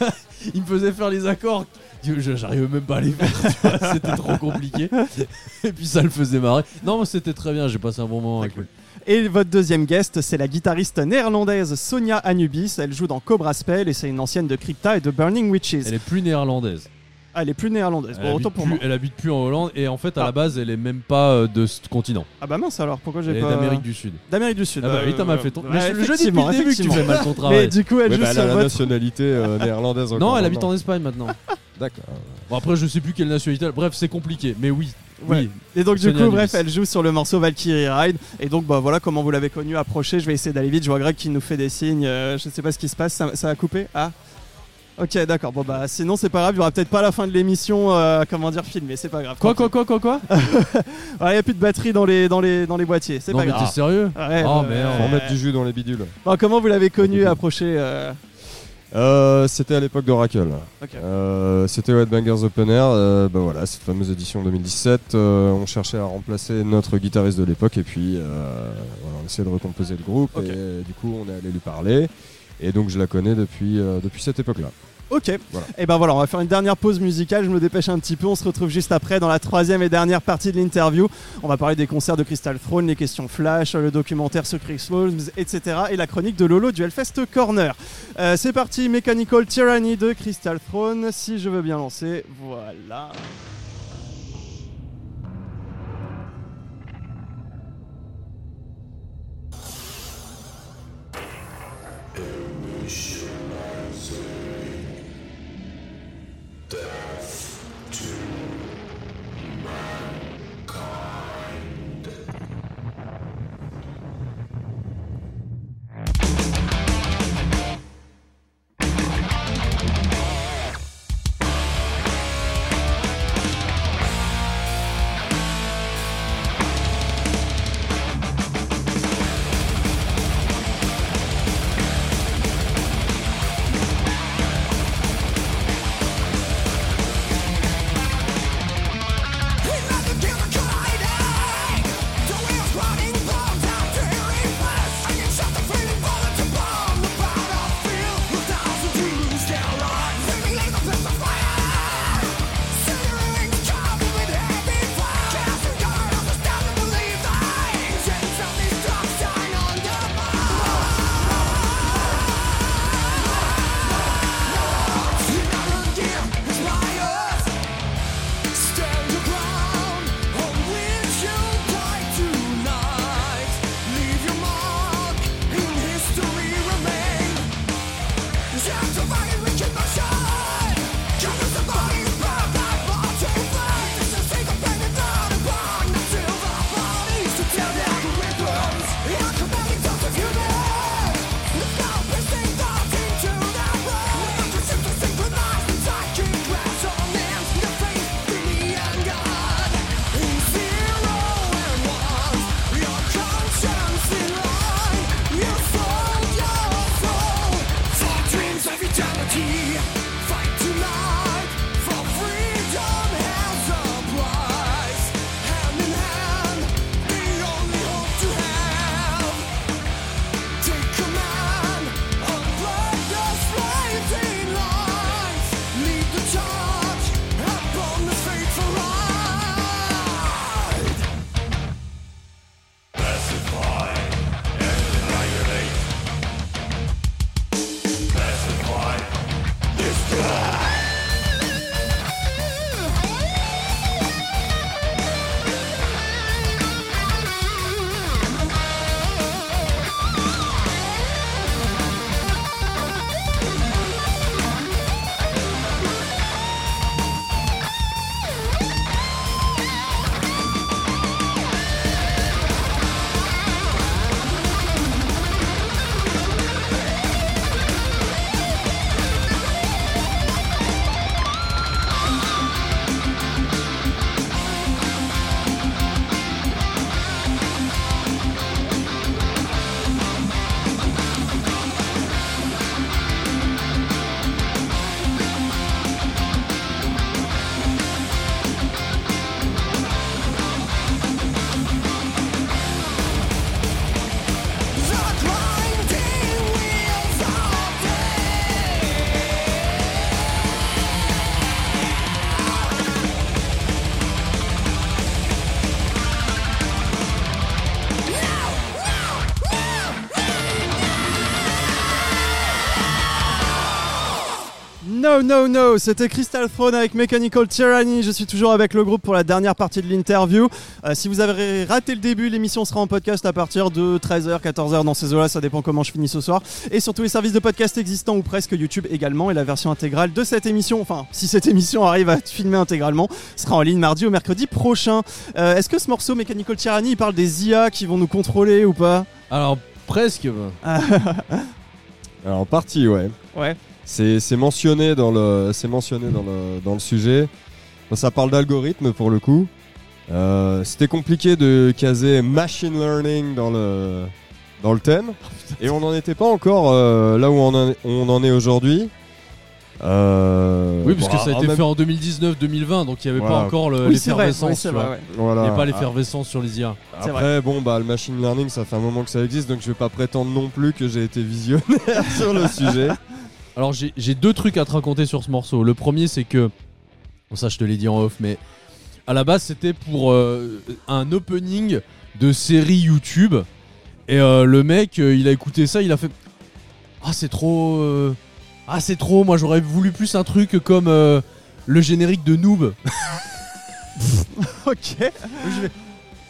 [LAUGHS] il me faisait faire les accords. J'arrivais même pas à les faire. [LAUGHS] c'était trop compliqué. Et puis ça le faisait marrer. Non, mais c'était très bien. J'ai passé un bon moment avec lui. Et votre deuxième guest, c'est la guitariste néerlandaise Sonia Anubis. Elle joue dans Cobra Spell et c'est une ancienne de Crypta et de Burning Witches. Elle est plus néerlandaise. Ah, elle est plus néerlandaise. Elle, Bon, autant habite pour plus, moi. elle habite plus en Hollande. Et en fait, à Ah. la base, elle est même pas euh, de ce continent. Ah bah mince alors, pourquoi j'ai Elle est pas... d'Amérique du Sud. D'Amérique du Sud. Ah bah oui, Euh, t'as mal fait ton. Mais je, je dis depuis effectivement, le début que tu effectivement. fais mal ton Mais travail. du coup, elle Ouais, joue bah, elle sur a la votre... nationalité euh, [LAUGHS] néerlandaise encore. Non, elle habite maintenant. en Espagne maintenant. [LAUGHS] D'accord. Bon après je sais plus quelle nationalité. Bref, c'est compliqué, mais oui. Ouais. Oui. Et donc du Sonia coup, bref, elle joue sur le morceau Valkyrie Ride. Et donc, bah voilà comment vous l'avez connu, approché. Je vais essayer d'aller vite. Je vois Greg qui nous fait des signes. euh, je sais pas ce qui se passe. Ça, ça a coupé? Ah. Ok, d'accord. Bon bah sinon c'est pas grave. Il y aura peut-être pas la fin de l'émission. euh, comment dire filmé. C'est pas grave. Quoi quoi quoi quoi quoi [LAUGHS] Il y a plus de batterie dans les dans les dans les boîtiers. C'est Non pas mais grave. t'es sérieux Ouais, Oh, ouais, merde. Remettre du jus dans les bidules. Bon, comment vous l'avez connu, approché euh, Euh, c'était à l'époque d'Oracle. Ok. Euh, c'était au Headbangers Open Air. Euh, bah voilà, cette fameuse édition 2017. euh, on cherchait à remplacer notre guitariste de l'époque et puis euh, voilà, on essayait de recomposer le groupe. Ok. Et du coup, on est allé lui parler. Et donc, je la connais depuis, euh, depuis cette époque-là. Ok. Voilà. Et ben voilà, on va faire une dernière pause musicale. Je me dépêche un petit peu. On se retrouve juste après dans la troisième et dernière partie de l'interview. On va parler des concerts de Crystal Throne, les questions flash, le documentaire Secret Souls, etc. Et la chronique de Lolo du Hellfest Corner. Euh, c'est parti, Mechanical Tyranny de Crystal Throne. Si je veux bien lancer, voilà. No, no, no, c'était Crystal Throne avec Mechanical Tyranny. Je suis toujours avec le groupe pour la dernière partie de l'interview. Euh, si vous avez raté le début, l'émission sera en podcast à partir de 13h, 14h dans ces eaux-là. Ça dépend comment je finis ce soir. Et sur tous les services de podcast existants ou presque YouTube également. Et la version intégrale de cette émission, enfin, si cette émission arrive à être filmée intégralement, sera en ligne mardi ou mercredi prochain. Euh, Est-ce que ce morceau Mechanical Tyranny il parle des IA qui vont nous contrôler ou pas? Alors, presque. [LAUGHS] Alors, en partie, ouais. Ouais. C'est mentionné dans le, c'est mentionné dans le, dans le sujet. Ça parle d'algorithme pour le coup. Euh, C'était compliqué de caser machine learning dans le, dans le thème. [LAUGHS] Et on n'en était pas encore euh, là où on en, on en est aujourd'hui. Euh, Oui, parce bon, que ça a été même- fait en 2019-2020, donc il n'y avait pas encore le- Oui, l'effervescence. ouais. Voilà. Il n'y a pas l'effervescence sur les IA. Après, bon, bah, le machine learning, ça fait un moment que ça existe, donc je vais pas prétendre non plus que j'ai été visionnaire [LAUGHS] sur le sujet. Alors j'ai deux trucs à te raconter sur ce morceau. Le premier c'est que, bon ça je te l'ai dit en off, mais à la base c'était pour euh, un opening de série YouTube. Et euh, le mec euh, il a écouté ça, il a fait Ah c'est trop... Ah c'est trop, moi j'aurais voulu plus un truc comme le générique de Noob. [LAUGHS] Ok. Je vais,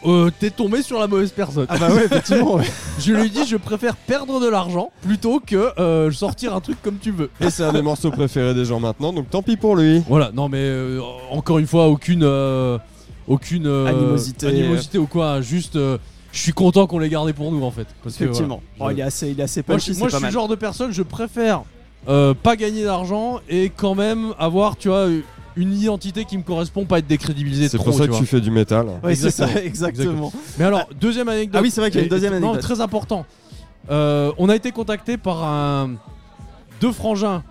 Euh, T'es tombé sur la mauvaise personne. Ah bah ouais, effectivement. ouais. [LAUGHS] Je lui dit je préfère perdre de l'argent plutôt que euh, sortir un truc comme tu veux. Et c'est un des morceaux préférés des gens maintenant, donc tant pis pour lui. Voilà, non mais euh, encore une fois, aucune, euh, aucune euh, Animosité. animosité ou quoi. Juste, euh, je suis content qu'on l'ait gardé pour nous en fait. Parce que, Effectivement. voilà, Oh, il est assez, il est assez moi, punchy, je, moi, c'est je pas suis mal. le genre de personne, je préfère euh, pas gagner d'argent et quand même avoir, tu vois, une identité qui me correspond, pas être décrédibilisé C'est pour ça tu que tu fais du métal. Oui, c'est ça, Exactement. exactement. Mais alors, deuxième anecdote. Ah oui, c'est vrai qu'il y a une deuxième non, anecdote. très important. Euh, on a été contacté par un deux frangins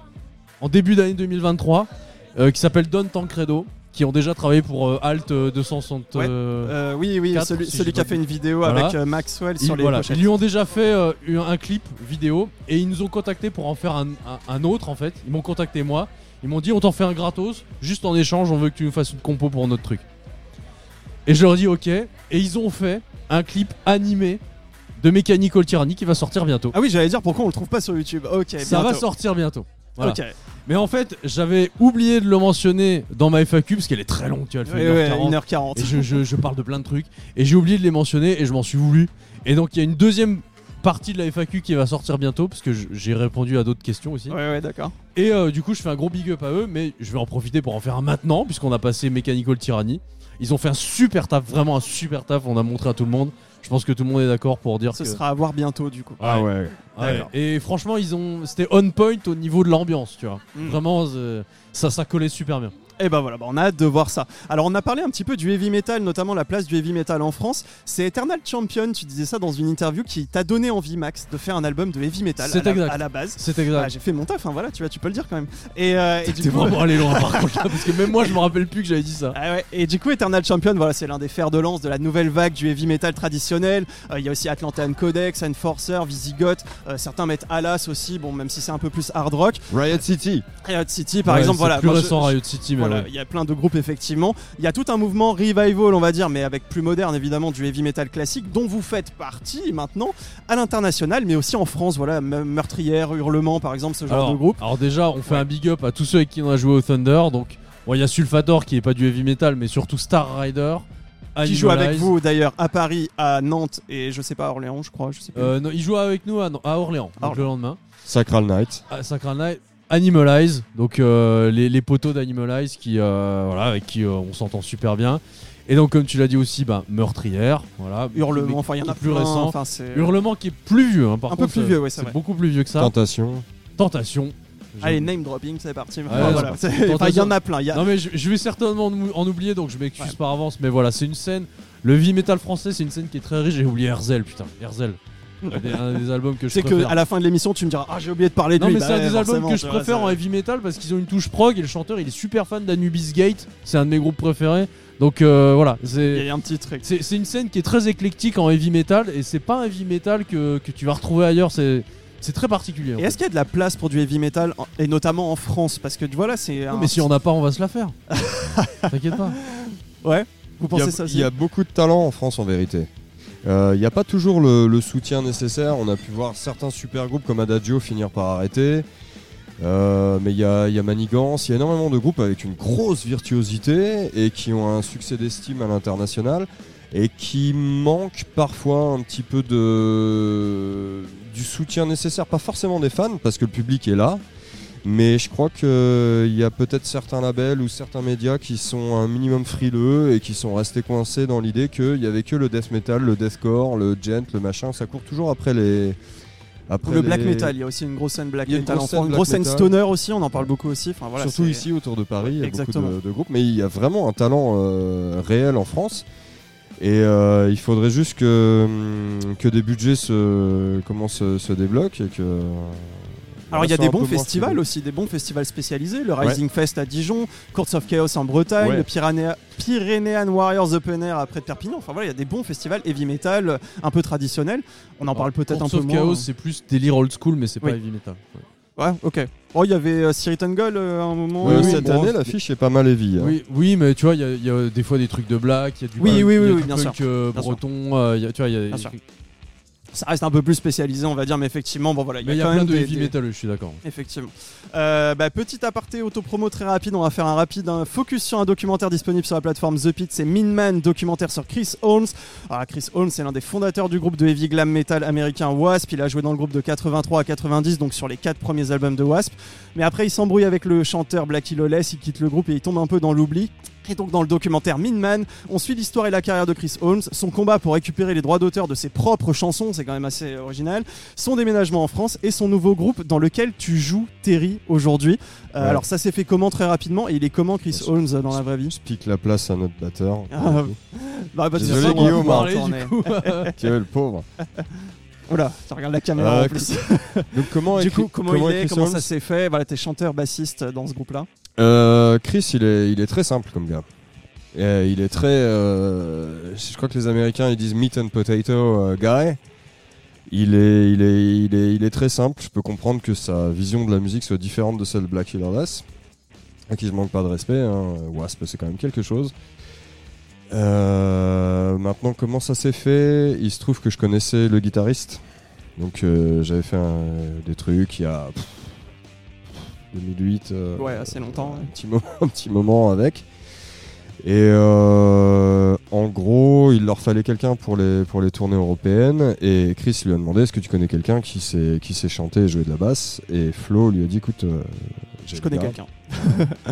en début d'année 2023 euh, qui s'appellent Don Tancredo, qui ont déjà travaillé pour euh, Alt euh, 260. Ouais. euh, oui, oui, celui, si celui je qui a fait une vidéo Voilà. avec euh, Maxwell ils, sur les voilà, pochettes. ils lui ont déjà fait euh, un, un clip vidéo et ils nous ont contacté pour en faire un, un- un autre en fait. Ils m'ont contacté moi. Ils m'ont dit on t'en fait un gratos, juste en échange on veut que tu nous fasses une compo pour notre truc. Et je leur ai dit ok. Et ils ont fait un clip animé de Mechanical Tyranny qui va sortir bientôt. Ah oui, j'allais dire pourquoi on le trouve pas sur YouTube. Ok, Ça va sortir bientôt. Voilà. Mais en fait, j'avais oublié de le mentionner dans ma FAQ parce qu'elle est très longue, tu vois, elle fait Ouais, 1h40. ouais, 1h40. Et je, je- je parle de plein de trucs. Et j'ai oublié de les mentionner et je m'en suis voulu. Et donc il y a une deuxième partie de la FAQ qui va sortir bientôt parce que j'ai répondu à d'autres questions aussi. Ouais, ouais, d'accord. Et euh, du coup, je fais un gros big up à eux, mais je vais en profiter pour en faire un maintenant puisqu'on a passé Mechanical Tyranny. Ils ont fait un super taf, vraiment un super taf. On a montré à tout le monde. Je pense que tout le monde est d'accord pour dire Ce que. sera à voir bientôt, du coup. Ah ouais. Et franchement, ils ont, c'était on point au niveau de l'ambiance, tu vois. Mm. Vraiment, euh, ça, ça collait super bien. Et ben voilà, bah on a hâte de voir ça. Alors on a parlé un petit peu du heavy metal, notamment la place du heavy metal en France. C'est Eternal Champion, tu disais ça dans une interview qui t'a donné envie, Max, de faire un album de heavy metal C'est à, la- exact. à la base. C'est Ah, exact. j'ai fait mon taf, hein, voilà, tu vois, tu peux le dire quand même. Et, euh, et du coup, vraiment allé loin [LAUGHS] par contre parce que même moi, je me rappelle plus que j'avais dit ça. Ah ouais, et du coup, Eternal Champion, voilà, c'est l'un des fers de lance de la nouvelle vague du heavy metal traditionnel. Euh, Il y a aussi Atlantean Codex, Enforcer, Visigoth. euh, certains mettent Alas aussi, bon, même si c'est un peu plus hard rock. Riot City. Riot City, par Ouais, exemple, c'est voilà. Plus moi, récent je- Riot City, mais Voilà, ouais. il y a plein de groupes effectivement. Il y a tout un mouvement revival, on va dire, mais avec plus moderne évidemment du heavy metal classique, dont vous faites partie maintenant à l'international, mais aussi en France. Voilà, Me- meurtrière, hurlement, par exemple, ce genre alors, de groupe. alors déjà, on fait un big up à tous ceux avec qui on a joué au Thunder. Donc, bon, il y a Sulfator qui est pas du heavy metal, mais surtout Star Rider. Qui joue avec vous d'ailleurs à Paris, à Nantes et je sais pas à Orléans, je crois, je sais. Euh, non, il joue avec nous à, à Orléans, donc le lendemain. Sacral Knight. à Sacral Night. Animalize, donc euh, les, les poteaux d'Animalize qui, euh, voilà, avec qui euh, on s'entend super bien. Et donc, comme tu l'as dit aussi, bah, meurtrière, voilà. Hurlement, enfin il y en a plus plein, récent. enfin, Hurlement qui est plus vieux, hein, par Un peu plus vieux, ouais, c'est vrai. beaucoup plus vieux que ça. Tentation. Tentation. Allez, name dropping, c'est parti. Ouais, Voilà, enfin, il y en a plein. il Y a... Non mais je, je vais certainement en, oublier donc je m'excuse Ouais. par avance mais voilà c'est une scène le heavy metal français c'est une scène qui est très riche j'ai oublié Herzel putain Herzel un [LAUGHS] des, un des albums que je C'est que préfère à la fin de l'émission, tu me diras Ah, j'ai oublié de parler de non lui. mais Bah c'est un ouais, des albums forcément, que je préfère c'est- en heavy metal parce qu'ils ont une touche prog et le chanteur il est super fan d'Anubis Gate c'est un de mes groupes préférés donc euh, voilà Il c'est y a un petit truc. c'est c'est une scène qui est très éclectique en heavy metal et c'est pas un heavy metal que, que tu vas retrouver ailleurs c'est c'est très particulier en Et fait. est-ce qu'il y a de la place pour du heavy metal, en- et notamment en France? Parce que voilà, c'est. Non, un- mais si on n'a pas on va se la faire [LAUGHS] t'inquiète pas Ouais, vous Il y, a, pensez ça aussi il y a beaucoup de talent en France en vérité. Euh, Il n'y a pas toujours le, soutien nécessaire. On a pu voir certains super groupes comme Adagio finir par arrêter. Euh, mais il y a, il y a Manigance, il y a énormément de groupes avec une grosse virtuosité et qui ont un succès d'estime à l'international et qui manquent parfois un petit peu de du soutien nécessaire, pas forcément des fans parce que le public est là, mais je crois qu'il y a peut-être certains labels ou certains médias qui sont un minimum frileux et qui sont restés coincés dans l'idée qu'il y avait que le death metal, le deathcore, le gent, le machin, ça court toujours après les après le black metal, il y a aussi une grosse scène black metal en grosse France, scène une grosse scène stoner aussi, on en parle beaucoup aussi. Enfin, voilà, Surtout ici autour de Paris, il y a Exactement. beaucoup de, de groupes, mais il y a vraiment un talent euh, réel en France. Et euh, il faudrait juste que, hum, que des budgets se, comment, se, se débloquent et que. Alors il y a des bons moins festivals aussi, des bons festivals spécialisés, le Rising Fest à Dijon, Courts of Chaos en Bretagne, Ouais. le Pyrénéa- Pyrénéan Warriors Open Air après de Perpignan. Enfin voilà, il y a des bons festivals heavy metal un peu traditionnels. On en parle peut-être un peu Courts of moins. Chaos, c'est plus délire old school, mais c'est Oui. pas heavy metal. Ouais. Ouais, ok. Oh, il y avait euh, Spirit and Gold euh, à un moment. Euh, cette bon, année, l'affiche est pas mal heavy. hein. Oui, oui, mais tu vois, il y, a- il y a des fois des trucs de black, il y a du Oui, oui, il y a oui, oui, bien punk, sûr. euh, Bien sûr. breton, euh, il y a- tu vois, il y a. Ça reste un peu plus spécialisé, on va dire, mais effectivement, bon voilà, il y a il y a quand plein même de des- heavy des- metal, je suis d'accord. Effectivement. Euh, bah, petit aparté autopromo très rapide, on va faire un rapide un focus sur un documentaire disponible sur la plateforme The Pit, c'est Mean Man, documentaire sur Chris Holmes. Alors Chris Holmes, c'est l'un des fondateurs du groupe de heavy glam metal américain Wasp, il a joué dans le groupe de 83 à 90, donc sur les quatre premiers albums de Wasp. Mais après il s'embrouille avec le chanteur Blackie Lawless, il quitte le groupe et il tombe un peu dans l'oubli. Et donc dans le documentaire Mean Man, on suit l'histoire et la carrière de Chris Holmes, son combat pour récupérer les droits d'auteur de ses propres chansons, c'est quand même assez original, son déménagement en France et son nouveau groupe dans lequel tu joues Terry aujourd'hui. Euh, Ouais. Alors ça s'est fait comment très rapidement et il est comment Chris. Holmes dans la vraie vie? Je pique la place à notre batteur. Ah, bah, bah, Désolé, Guillaume, pouvoir Parler, tourner. du coup. Qui est le pauvre. [LAUGHS] Oula, tu regardes la caméra Euh, en plus. [LAUGHS] Donc comment du coup, comment, il est comment ça s'est fait? Voilà, t'es chanteur, bassiste dans ce groupe-là. Euh, Chris, il est, très simple comme gars. Et il est très. euh, je crois que les Américains ils disent meat and potato euh, guy. Il est, il, est, il, est, très simple. Je peux comprendre que sa vision de la musique soit différente de celle de Black Lawless. À qui je manque pas de respect. hein. Wasp, c'est quand même quelque chose. Euh, maintenant, comment ça s'est fait? Il se trouve que je connaissais le guitariste. Donc euh, j'avais fait des trucs il y a 2008. euh, Ouais, assez longtemps. ouais. un petit moment, [LAUGHS] un petit moment avec. Et euh, en gros, il leur fallait quelqu'un pour les, pour les tournées européennes. Et Chris lui a demandé Est-ce que tu connais quelqu'un qui sait, qui sait chanter et jouer de la basse? Et Flo lui a dit Écoute, euh, Je connais quelqu'un. [LAUGHS]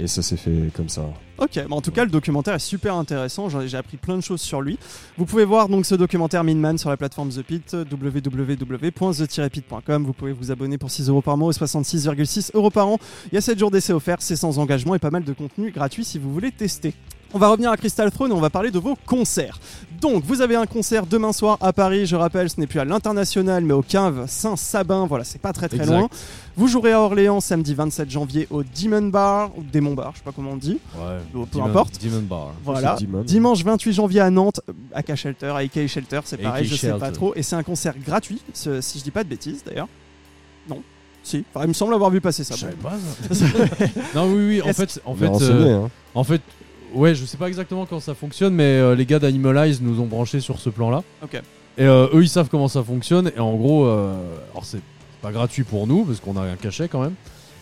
Et ça s'est fait comme ça. Ok, bah en tout cas le documentaire est super intéressant, j'ai appris plein de choses sur lui. Vous pouvez voir donc ce documentaire Mean Man sur la plateforme The Pit, www.the-pit.com. Vous pouvez vous abonner pour 6 euros par mois et 66,6 euros par an. Il y a 7 jours d'essai offerts, c'est sans engagement et pas mal de contenu gratuit si vous voulez tester. On va revenir à Crystal Throne et on va parler de vos concerts. Donc, vous avez un concert demain soir à Paris, je rappelle, ce n'est plus à l'international mais au Cave Saint-Sabin, voilà, c'est pas très très Exact. loin. Vous jouerez à Orléans samedi 27 janvier au Demon Bar, ou Démon Bar, je sais pas comment on dit. Ouais. Peu Demon- importe. Demon Bar. Voilà. Demon. Dimanche 28 janvier à Nantes, à K Shelter, à IK Shelter, c'est AK pareil, je sais pas trop. Et c'est un concert gratuit, ce- si je dis pas de bêtises d'ailleurs. Non Si, Enfin, il me semble avoir vu passer ça. Je savais bon. pas ça. [LAUGHS] non, oui, oui, en fait, en fait, euh, hein. en fait, ouais, je sais pas exactement comment ça fonctionne, mais euh, les gars d'Animalize nous ont branchés sur ce plan-là. Ok. Et euh, eux, ils savent comment ça fonctionne. Et en gros, euh, alors c'est pas gratuit pour nous parce qu'on a un cachet quand même.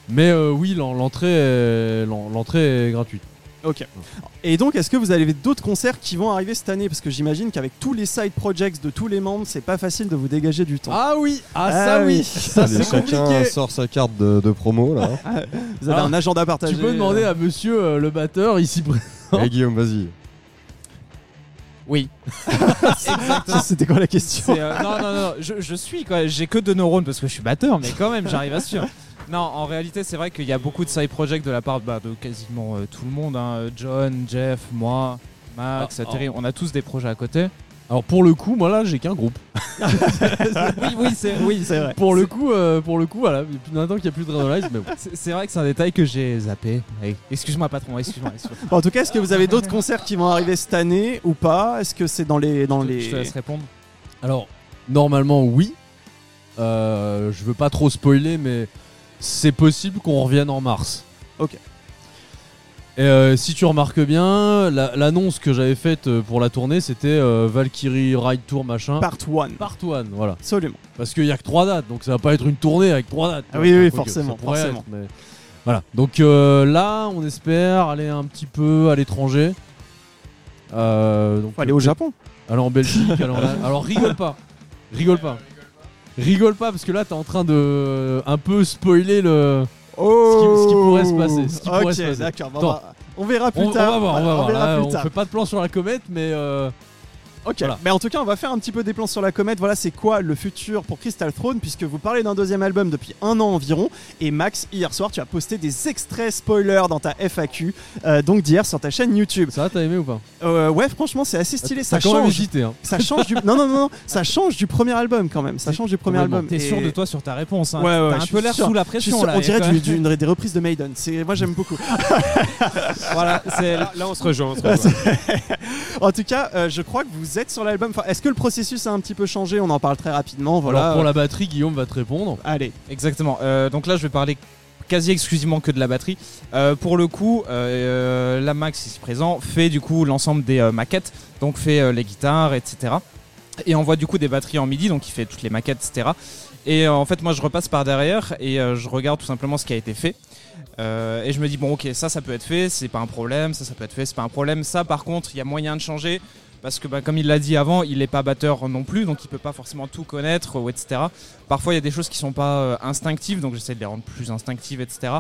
Mais oui, l'en- l'entrée, est- l'en- l'entrée est gratuite. Ok. Et donc, est-ce que vous avez d'autres concerts qui vont arriver cette année? Parce que j'imagine qu'avec tous les side projects de tous les membres, c'est pas facile de vous dégager du temps. Ah oui, ah, Ah ça oui. oui, [LAUGHS] ça c'est chacun compliqué. sort sa carte de, de promo là. vous avez Alors, un agenda partagé Tu peux demander euh, à Monsieur euh, le batteur ici présent. [LAUGHS] Eh Guillaume, vas-y. Oui. [LAUGHS] C'était quoi la question? C'est, euh, non, non, non, je, je suis quoi. J'ai que deux neurones parce que je suis batteur, mais quand même, j'arrive à suivre. Non, en réalité, c'est vrai qu'il y a beaucoup de side projects de la part bah, de quasiment euh, tout le monde. hein. John, Jeff, moi, Max, Ah, Terry, on a tous des projets à côté. Alors pour le coup, moi là, j'ai qu'un groupe. [LAUGHS] oui, oui, c'est oui, vrai. Pour le coup, euh, pour le coup, voilà, depuis maintenant qu'il n'y a plus de Randomize, mais bon. C'est vrai que c'est un détail que j'ai zappé. Hey, Excuse-moi, patron, excuse-moi. Bon, en tout cas, est-ce que vous avez d'autres concerts qui vont arriver cette année ou pas? Est-ce que c'est dans les dans Je te- les Je te laisse répondre. Alors, normalement, oui. Euh, je veux pas trop spoiler, mais c'est possible qu'on revienne en mars. Ok. Et euh, si tu remarques bien, la- l'annonce que j'avais faite euh, pour la tournée, c'était euh, Valkyrie Ride Tour machin. Part one. Part one, voilà. Absolument. Parce qu'il y a que trois dates, donc ça va pas être une tournée avec trois dates. Ah oui, oui, Quoique, forcément, ça pourrait forcément. être, mais Voilà. Donc euh, là, on espère aller un petit peu à l'étranger. Euh, donc, Faut aller au Japon. aller en Belgique. en- Alors rigole pas, rigole pas, rigole pas parce que là t'es en train de un peu spoiler le. Oh ce qui pourrait se passer, ce qui pourrait Ok, se passer. d'accord. Attends. bah, on verra plus On, on tard. va voir, on va voir. verra Là, plus on tard. fait pas de plan sur la comète, mais euh, Ok, Voilà. mais en tout cas, on va faire un petit peu des plans sur la comète. Voilà, c'est quoi le futur pour Crystal Throne, puisque vous parlez d'un deuxième album depuis un an environ. Et Max, hier soir, tu as posté des extraits spoilers dans ta FAQ, euh, donc d'hier sur ta chaîne YouTube. ça va, t'as aimé ou pas? Euh, ouais, franchement, c'est assez stylé. Ça change. hésité. Hein. Ça change du. Non, non, non, non, ça change du premier album quand même. Ça change du premier album. T'es Et- sûr de toi sur ta réponse. Hein. Ouais, ouais, T'as un peu l'air sous la Je suis pression sûr, là. on dirait du- [LAUGHS] des reprises de Maiden. C'est moi j'aime beaucoup. Voilà, là, on se rejoint. on se [LAUGHS] rejoint. En tout cas, euh, je crois que vous êtes sur l'album. Enfin, Est-ce que le processus a un petit peu changé? On en parle très rapidement. Voilà. Alors pour la batterie, Guillaume va te répondre. Allez. Exactement. Euh, donc là, je vais parler quasi exclusivement que de la batterie. Euh, pour le coup, euh, la Max ici présent fait du coup l'ensemble des euh, maquettes, donc fait euh, les guitares, etc. Et envoie du coup des batteries en MIDI, donc il fait toutes les maquettes, etc. Et en fait, moi, je repasse par derrière et je regarde tout simplement ce qui a été fait. Euh, et je me dis bon, ok, ça, ça peut être fait, c'est pas un problème. Ça, ça peut être fait, c'est pas un problème. Ça, par contre, il y a moyen de changer. Parce que bah, comme il l'a dit avant, il n'est pas batteur non plus, donc il peut pas forcément tout connaître, etc. Parfois il y a des choses qui sont pas euh, instinctives, donc j'essaie de les rendre plus instinctives, etc.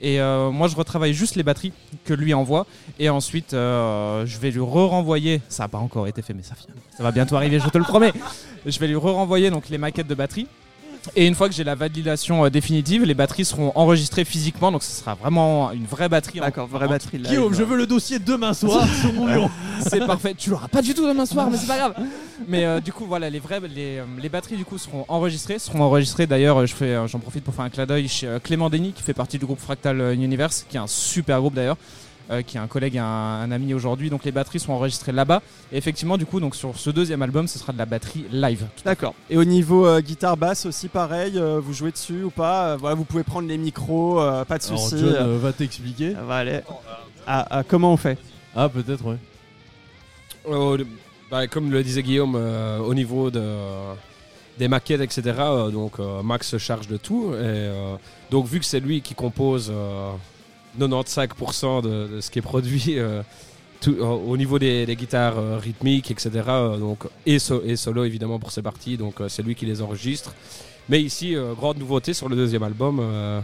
Et euh, moi je retravaille juste les batteries que lui envoie, et ensuite je vais lui re-renvoyer, ça n'a pas encore été fait mais ça, ça va bientôt arriver, je te le promets. Je vais lui re-renvoyer donc les maquettes de batterie. Et une fois que j'ai la validation euh, définitive, les batteries seront enregistrées physiquement, donc ce sera vraiment une vraie batterie. en- D'accord, vraie en- batterie. live. Guillaume, je veux le dossier demain soir [LAUGHS] sur mon bureau. c'est parfait. Tu l'auras pas du tout demain soir, mais c'est pas grave. Mais euh, du coup, voilà, les vraies, les, euh, les batteries du coup seront enregistrées, seront enregistrées. D'ailleurs, je fais, j'en profite pour faire un clin d'œil chez euh, Clément Denis, qui fait partie du groupe Fractal Universe, qui est un super groupe d'ailleurs. Euh, qui est un collègue et un, un ami aujourd'hui, donc les batteries sont enregistrées là-bas. Et effectivement, du coup, donc sur ce deuxième album, ce sera de la batterie live. D'accord. Et au niveau euh, guitare basse aussi pareil, euh, vous jouez dessus ou pas? Euh, Voilà, vous pouvez prendre les micros, euh, pas de Alors soucis. John va t'expliquer. euh, voilà. Ah, ah, comment on fait? Ah peut-être ouais. Euh, bah, comme le disait Guillaume, euh, au niveau de, des maquettes, etc., donc Max se charge de tout. Et, euh, donc, vu que c'est lui qui compose euh, 95% de, de ce qui est produit euh, tout- euh, au niveau des, des guitares euh, rythmiques, etc., donc, et, so- et solo évidemment pour ses parties, donc euh, c'est lui qui les enregistre. Mais ici, euh, grande nouveauté sur le deuxième album. euh,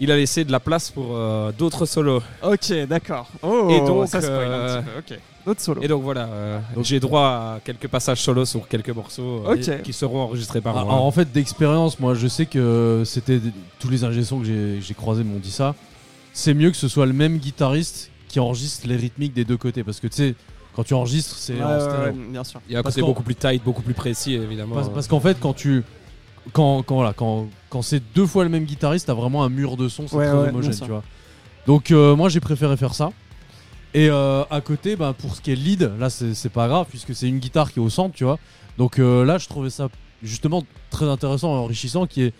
il a laissé de la place pour euh, d'autres solos. Ok, d'accord. Oh, Et donc, ça spoil un petit peu. Ok. D'autres solos. Et donc voilà, euh, j'ai droit à quelques passages solo sur quelques morceaux euh, qui seront enregistrés par Ah, moi. alors, en fait d'expérience, moi je sais que c'était tous les ingé que j'ai- j'ai croisés m'ont dit ça. C'est mieux que ce soit le même guitariste qui enregistre les rythmiques des deux côtés parce que tu sais quand tu enregistres c'est Ouais, en ouais, stéréo. ouais, bien sûr. Il y a un parce côté beaucoup plus tight, beaucoup plus précis évidemment. Parce, parce qu'en fait, quand tu. Quand, quand, voilà, quand, quand c'est deux fois le même guitariste, t'as vraiment un mur de son, c'est Ouais, très ouais, homogène, tu vois. Donc, euh, moi, j'ai préféré faire ça. Et euh, à côté, bah, pour ce qui est lead, là, c'est c'est pas grave, puisque c'est une guitare qui est au centre, tu vois. Donc euh, là, je trouvais ça justement très intéressant et enrichissant, qui est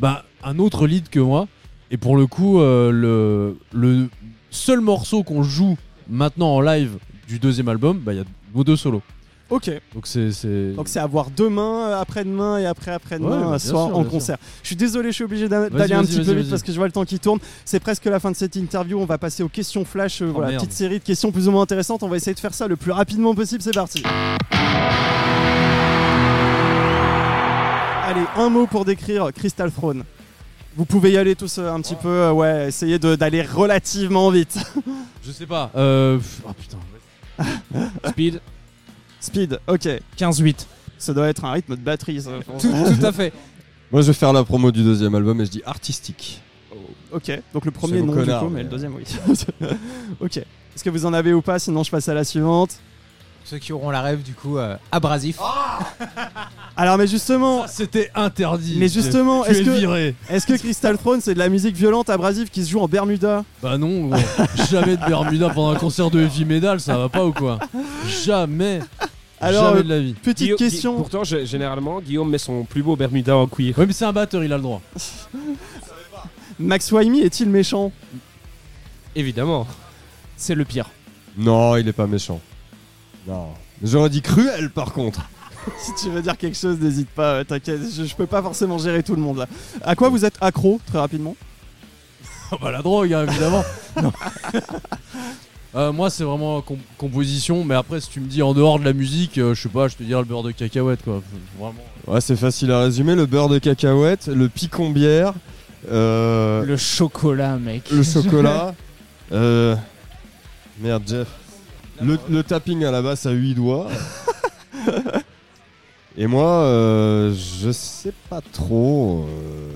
bah, un autre lead que moi. Et pour le coup, euh, le, le seul morceau qu'on joue maintenant en live du deuxième album, bah, il y a vos deux solos. Ok. Donc c'est. Donc c'est à voir demain, euh, après-demain et après après-demain, Ouais, soir sûr, en concert. Je suis désolé, je suis obligé d'aller un petit peu vite parce que je vois le temps qui tourne. C'est presque la fin de cette interview. On va passer aux questions flash. euh, voilà, merde. petite série de questions plus ou moins intéressantes. On va essayer de faire ça le plus rapidement possible. C'est parti. Allez, un mot pour décrire Crystal Throne. Vous pouvez y aller tous euh, un petit peu, euh, ouais, essayer de- d'aller relativement vite. Je sais pas. Euh... Ah putain. [LAUGHS] Speed, Speed, ok. 15-8. Ça doit être un rythme de batterie. ça. Tout, tout à fait. Moi, je vais faire la promo du deuxième album et je dis artistique. Ok, donc le premier non du coup, mais mais- le deuxième oui. [LAUGHS] ok. Est-ce que vous en avez ou pas? Sinon je passe à la suivante. Ceux qui auront la rêve, du coup, euh, abrasif. [LAUGHS] Alors mais justement, Ah, C'était interdit. mais justement, Tu est-ce es que, viré. est-ce que Crystal Throne c'est de la musique violente abrasive qui se joue en Bermuda? Bah non, gros. [LAUGHS] jamais de Bermuda pendant un concert de heavy metal, ça va pas ou quoi? Jamais. Alors, jamais euh, de la vie. Petite question. Pourtant, je- généralement, Guillaume met son plus beau Bermuda en cuir. Ouais, mais c'est un batteur, il a le droit. [LAUGHS] Max Waimi est-il méchant? Évidemment. C'est le pire. Non, il est pas méchant. Non. J'aurais dit cruel par contre. [LAUGHS] Si tu veux dire quelque chose, n'hésite pas, euh, t'inquiète, je, je peux pas forcément gérer tout le monde là. À quoi vous êtes accro, très rapidement [LAUGHS] bah, la drogue, hein, évidemment. [LAUGHS] Non. Euh, moi, c'est vraiment com- composition, mais après, si tu me dis en dehors de la musique, euh, je sais pas, je te dirais le beurre de cacahuète, quoi. Vraiment. Ouais, c'est facile à résumer. Le beurre de cacahuète, le picon bière, euh, le... Le chocolat, mec. chocolat. euh, Merde, Jeff. Le, le tapping à la basse à 8 doigts. [LAUGHS] Et moi, euh, je sais pas trop. euh,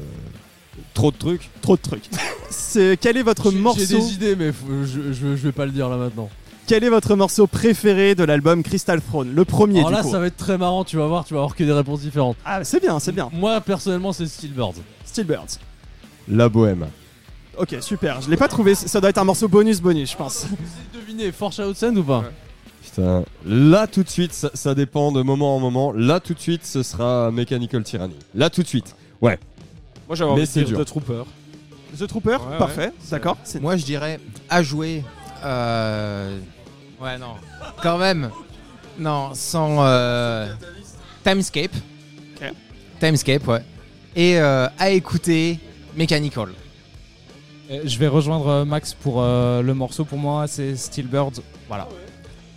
Trop de trucs. Trop de trucs. [LAUGHS] C'est quel est votre J'ai- J'ai morceau des idées, mais faut- je, je, je vais pas le dire là maintenant. Quel est votre morceau préféré de l'album Crystal Throne? Le premier Alors du là, coup. ça va être très marrant, tu vas voir, tu vas avoir que des réponses différentes. Ah, c'est bien, c'est bien. Moi, personnellement, c'est Steelbirds. Stillbirds. La bohème. Ok, super. Je l'ai pas trouvé. Ça doit être un morceau bonus bonus, je pense. Vous avez deviné Forge Outsend ou pas? Putain. Là, tout de suite, ça, ça dépend de moment en moment. Là, tout de suite, ce sera Mechanical Tyranny. Là, tout de suite. Moi j'avais envie Mais de c'est dire dur. The Trooper. The Trooper, Ouais, parfait, d'accord. C'est- Moi, je dirais à jouer. euh, Ouais, non. Quand même. Non, sans. euh, Timescape. Timescape, ouais. Et euh, à écouter Mechanical. Euh, Je vais rejoindre euh, Max pour euh, le morceau. Pour moi, c'est Steelbird. Voilà.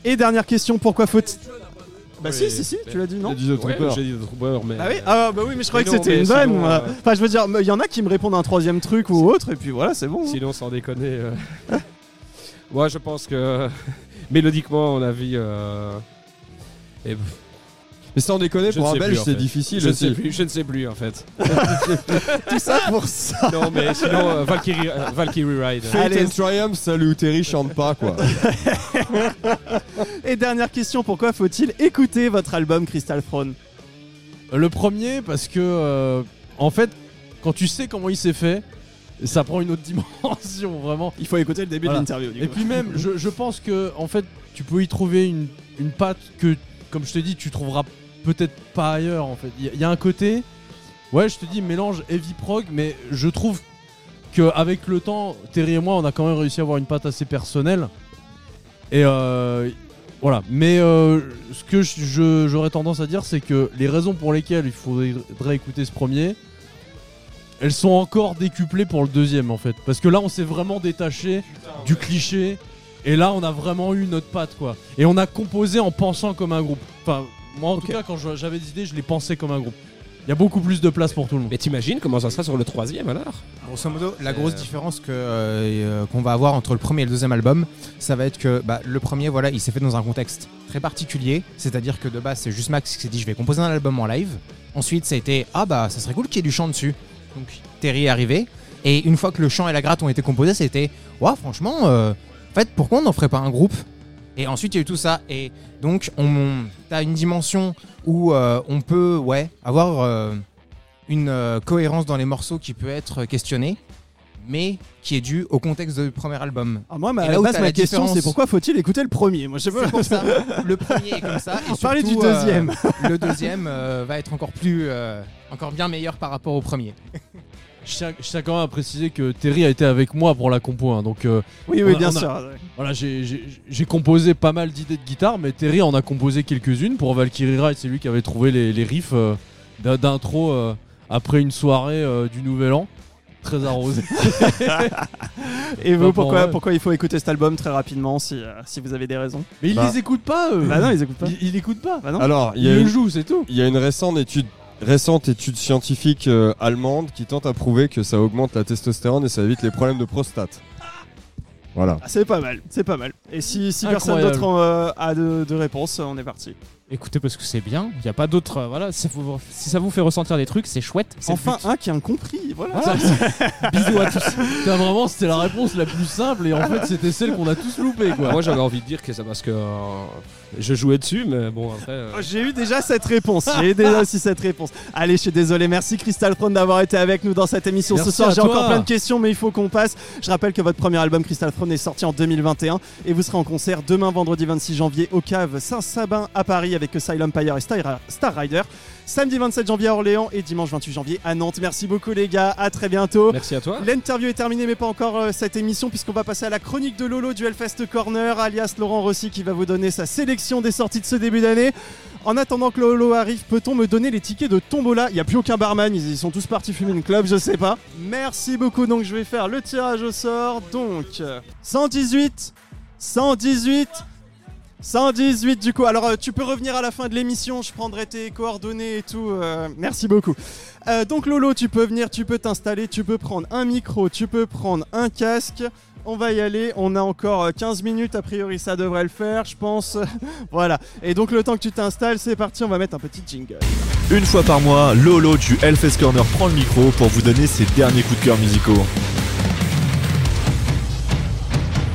Et dernière question, pourquoi faut Bah Oui, si, si, si, tu l'as dit, non? J'ai dit The Ouais, Trooper. j'ai dit The Trooper, mais. Ah oui, ah bah oui, mais je croyais que c'était une bonne. sinon, euh, Enfin, je veux dire, il y en a qui me répondent un troisième truc ou autre, et puis voilà, c'est bon. hein. Sinon, sans déconner. euh, [LAUGHS] Moi, je pense que [LAUGHS] mélodiquement, on a vu. euh, et- Mais sans déconner, Je pour ne un sais belge, plus, en c'est fait. difficile Je ne sais aussi. plus, je ne sais plus en fait. [LAUGHS] Tout ça pour ça. non, mais sinon, euh, Valkyrie, euh, Valkyrie Ride. Fate Allez. and Triumph, salut Terry chante pas quoi. [LAUGHS] Et dernière question, pourquoi faut-il écouter votre album Crystal Throne Le premier, parce que, euh, en fait, quand tu sais comment il s'est fait, ça prend une autre [LAUGHS] dimension, vraiment. Il faut écouter le début Voilà. de l'interview. du Et coup. puis même, je, je pense que en fait, tu peux y trouver une, une patte que, comme je te dis, tu trouveras peut-être pas ailleurs. En fait, il y, a- un côté, ouais, je te dis mélange heavy prog, mais je trouve que avec le temps, Terry et moi, on a quand même réussi à avoir une patte assez personnelle. Et euh, voilà. Mais euh, ce que j'aurais tendance à dire, c'est que les raisons pour lesquelles il faudrait écouter ce premier. Elles sont encore décuplées pour le deuxième en fait. Parce que là on s'est vraiment détaché du cliché et là, on a vraiment eu notre patte, quoi. Et on a composé en pensant comme un groupe. Enfin, moi, en tout cas, quand j'avais des idées, je les pensais comme un groupe. Il y a beaucoup plus de place pour tout le monde. Mais t'imagines comment ça sera sur le troisième alors? Grosso modo, la C'est- grosse différence que, euh, qu'on va avoir entre le premier et le deuxième album, ça va être que bah, le premier, voilà, il s'est fait dans un contexte très particulier. C'est-à-dire que de base, c'est juste Max qui s'est dit je vais composer un album en live. Ensuite, ça a été ah bah ça serait cool qu'il y ait du chant dessus. Donc Terry est arrivé. Et une fois que le chant et la gratte ont été composés, c'était ouais, franchement, euh, en fait, pourquoi on n'en ferait pas un groupe? Et ensuite, il y a eu tout ça. Et donc, on, t'as une dimension où euh, on peut ouais, avoir euh, une euh, cohérence dans les morceaux qui peut être questionnée, mais qui est due au contexte du premier album. Ah, moi, ma, là où base, ma la question, différence- c'est pourquoi faut-il écouter le premier? Moi, je sais pas. C'est pour ça, [LAUGHS] le premier est comme ça. Et Parlez surtout, du deuxième. le deuxième va être encore plus, encore bien meilleur par rapport au premier. [LAUGHS] Je tiens, je tiens quand même à préciser que Terry a été avec moi pour la compo. hein. donc euh, Oui, oui, a- bien a- sûr. voilà, j'ai- composé pas mal d'idées de guitare, mais Terry en a composé quelques-unes pour Valkyrie Ride. C'est lui qui avait trouvé les, les riffs euh, d'in- d'intro euh, après une soirée euh, du Nouvel An. Très arrosée. [LAUGHS] Et vous, pour pourquoi, il faut écouter cet album très rapidement si, euh, si vous avez des raisons mais ils Bah. les écoutent pas, eux. Bah non, ils écoutent pas. Ils, ils écoutent pas. Bah non. Alors, il Ils y a le une, jouent, c'est tout. il y a une récente étude, récente étude scientifique euh, allemande qui tente à prouver que ça augmente la testostérone et ça évite les problèmes de prostate. Voilà. Ah, c'est pas mal, c'est pas mal. Et si, si personne d'autre euh, a de, de réponse, on est parti. Écoutez, parce que c'est bien. Il n'y a pas d'autre. euh, voilà, si, vous- si ça vous fait ressentir des trucs, c'est chouette. c'est le Enfin, but. un qui a compris. Voilà. Voilà. [LAUGHS] Bisous à tous. Putain, vraiment, c'était la réponse la plus simple et en fait, c'était celle qu'on a tous loupé, quoi. Moi, j'avais envie de dire que c'est parce que euh, je jouais dessus, mais bon, après. euh, J'ai eu déjà cette réponse. J'ai eu déjà aussi cette réponse. Allez, je suis désolé. Merci Crystal Throne d'avoir été avec nous dans cette émission ce Merci soir. à J'ai toi. encore plein de questions, mais il faut qu'on passe. Je rappelle que votre premier album Crystal Throne est sorti en 2021 et vous vous serez en concert demain vendredi 26 janvier au cave Saint-Sabin à Paris avec Asylum Empire et Star Star Rider. Samedi 27 janvier à Orléans et dimanche 28 janvier à Nantes. Merci beaucoup les gars, à très bientôt. Merci à toi. L'interview est terminée, mais pas encore euh, cette émission, puisqu'on va passer à la chronique de Lolo du Hellfest Corner, alias Laurent Rossi, qui va vous donner sa sélection des sorties de ce début d'année. En attendant que Lolo arrive, peut-on me donner les tickets de Tombola? Il n'y a plus aucun barman, ils, ils sont tous partis fumer une club, je sais pas. Merci beaucoup, donc je vais faire le tirage au sort. Donc, euh, 118, 118, 118 du coup. Alors euh, tu peux revenir à la fin de l'émission, je prendrai tes coordonnées et tout. euh, merci beaucoup. Euh, donc Lolo, tu peux venir, tu peux t'installer, tu peux prendre un micro, tu peux prendre un casque. On va y aller, on a encore euh, 15 minutes, a priori ça devrait le faire, je pense. [LAUGHS] voilà. Et donc le temps que tu t'installes, c'est parti, on va mettre un petit jingle. Une fois par mois, Lolo du Hellfest Corner prend le micro pour vous donner ses derniers coups de cœur musicaux.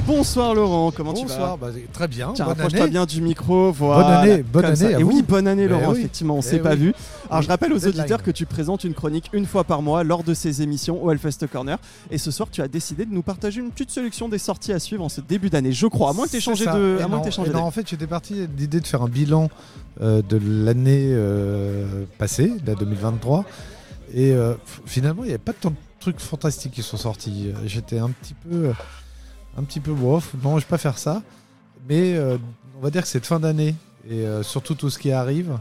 Bonsoir Laurent, comment Bonsoir, tu vas bah, très bien. Tiens, bonne rapproche-toi année. bien du micro. Voilà, année, bonne comme ça. année à Et vous. oui, bonne année Laurent, oui. effectivement, on Eh s'est pas vu. Alors je rappelle aux deadline. auditeurs que tu présentes une chronique une fois par mois lors de ces émissions au Hellfest Corner. Et ce soir, tu as décidé de nous partager une petite sélection des sorties à suivre en ce début d'année, je crois. À moins que tu aies C'est changé ça. de. À moins non, que en fait, j'étais parti d'idée de faire un bilan euh, de l'année euh, passée, la 2023. Et euh, finalement, il n'y avait pas tant de trucs fantastiques qui sont sortis. J'étais un petit peu, un petit peu bof. Non, je vais pas faire ça. Mais euh, on va dire que cette fin d'année et euh, surtout tout ce qui arrive,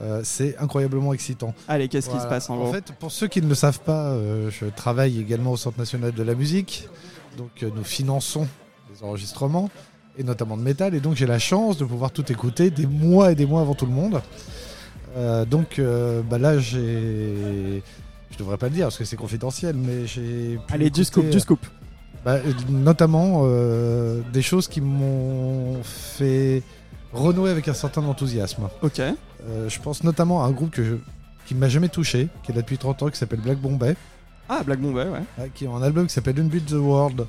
euh, c'est incroyablement excitant. Allez, qu'est-ce qui se passe en gros fait, pour ceux qui ne le savent pas, euh, je travaille également au Centre national de la musique. Donc, euh, nous finançons des enregistrements, et notamment de métal. Et donc, j'ai la chance de pouvoir tout écouter des mois et des mois avant tout le monde. Donc, bah là, j'ai. Je devrais pas le dire parce que c'est confidentiel, mais j'ai. Allez, du scoop, du scoop. Bah, notamment euh, des choses qui m'ont fait renouer avec un certain enthousiasme. Ok. Euh, je pense notamment à un groupe que je- qui m'a jamais touché, qui est là depuis 30 ans, qui s'appelle Black Bombay, Ah, Black Bombay, ouais. euh, qui a un album qui s'appelle Unbuild the World,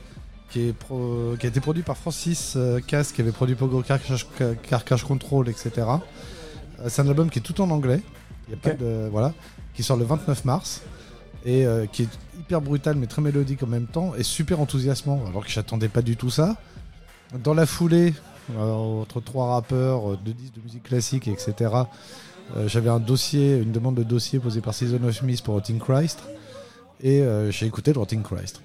qui, est pro- qui a été produit par Francis euh, Cass, qui avait produit Pogo Carcass, Carcass Control, etc. C'est un album qui est tout en anglais, il y a pas Ok. de, voilà, qui sort le 29 mars, et euh, qui est hyper brutal mais très mélodique en même temps, et super enthousiasmant, alors que j'attendais pas du tout ça. Dans la foulée, euh, entre trois rappeurs, euh, deux disques de musique classique, etc. euh, J'avais un dossier, une demande de dossier posée par Season of Smith pour Rotting Christ. Et j'ai écouté le Rotting Christ.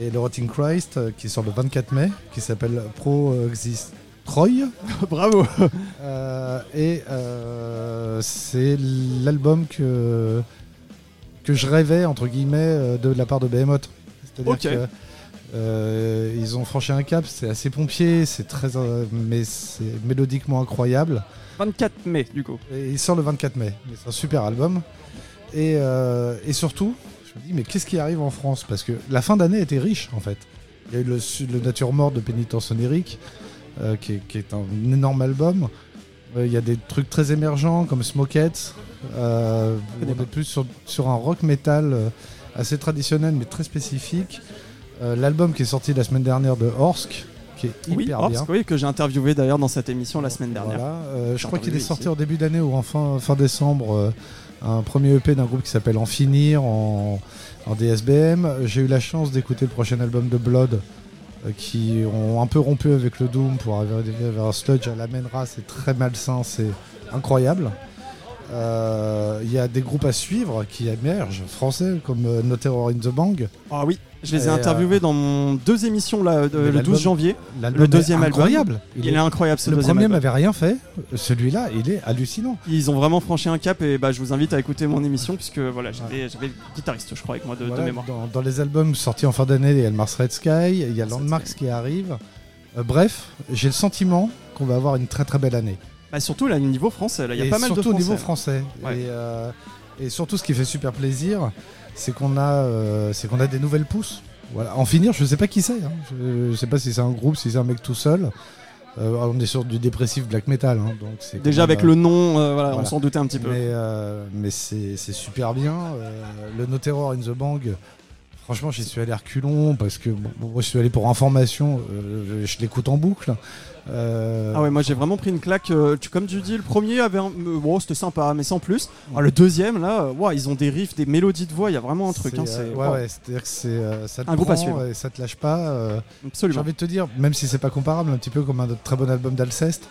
Et le Rotting Christ, qui sort le 24 mai, qui s'appelle Pro Exist Troy. [LAUGHS] Bravo. Euh, et euh, c'est l'album que, que je rêvais, entre guillemets, euh, de la part de Behemoth. C'est-à-dire Ok. que euh, ils ont franchi un cap, c'est assez pompier, c'est très, euh, mais c'est mélodiquement incroyable. 24 mai, du coup. Et il sort le 24 mai. Mais C'est un super album. Et, euh, et surtout, je me dis, mais qu'est-ce qui arrive en France? Parce que la fin d'année était riche, en fait. Il y a eu le, le Nature Mort de Pénitence Onirique, qui est un énorme album. Euh, Il y a des trucs très émergents comme Smokeheads. Euh, on est plus sur, sur un rock metal euh, assez traditionnel mais très spécifique. Euh, L'album qui est sorti la semaine dernière de Orsk, qui est Oui, hyper bien. oui, que j'ai interviewé d'ailleurs dans cette émission la semaine dernière. Voilà, euh, je crois qu'il est sorti ici. en début d'année ou en fin, fin décembre un premier EP d'un groupe qui s'appelle En Finir en, en DSBM. J'ai eu la chance d'écouter le prochain album de Blood qui ont un peu rompu avec le Doom pour arriver vers un sludge à la Menra. C'est très malsain, c'est incroyable. Euh, Il y a des groupes à suivre qui émergent, français, comme euh, No Terror in the Bang. Ah oui, je les ai Et, interviewés dans mon deux émissions là, de- mais le 12 l'album- janvier. Le deuxième est album, incroyable. Il, Il est est- incroyable ce le deuxième premier m'avait rien fait. Celui-là, il est hallucinant. Ils ont vraiment franchi un cap et bah, je vous invite à écouter mon émission puisque voilà, j'avais le guitariste, je crois, avec moi de, mémoire. dans, dans les albums sortis en fin d'année, il y a le Mars Red Sky, il y a Landmarks qui arrive. Euh, bref, j'ai le sentiment qu'on va avoir une très très belle année. Bah, surtout là, niveau français, il y a et pas mal de surtout au niveau français. Ouais. Et, euh, et surtout, ce qui fait super plaisir, c'est qu'on a, euh, c'est qu'on a des nouvelles pousses. Voilà. En finir, je sais pas qui c'est. hein. Je, je sais pas si c'est un groupe, si c'est un mec tout seul. Euh, on est sur du dépressif black metal, hein, donc c'est Déjà avec le nom, euh, voilà, on s'en doutait un petit peu. Mais, mais c'est c'est super bien. Le No Terror in the Bang, Franchement, j'y suis allé à reculons parce que bon, moi, je suis allé pour information. euh, je l'écoute en boucle. Euh, Ah ouais, moi j'ai vraiment pris une claque. euh, tu, comme tu dis, le premier avait un. euh, bon, c'était sympa, mais sans plus. Alors, le deuxième, là, euh, ils ont des riffs, des mélodies de voix, il y a vraiment un truc. hein, euh, ouais, wow, ouais, c'est-à-dire que c'est, euh, ça te Un prend et ça te lâche pas. euh, J'ai Absolument. envie de te dire, même si c'est pas comparable, un petit peu comme un très bon album d'Alceste.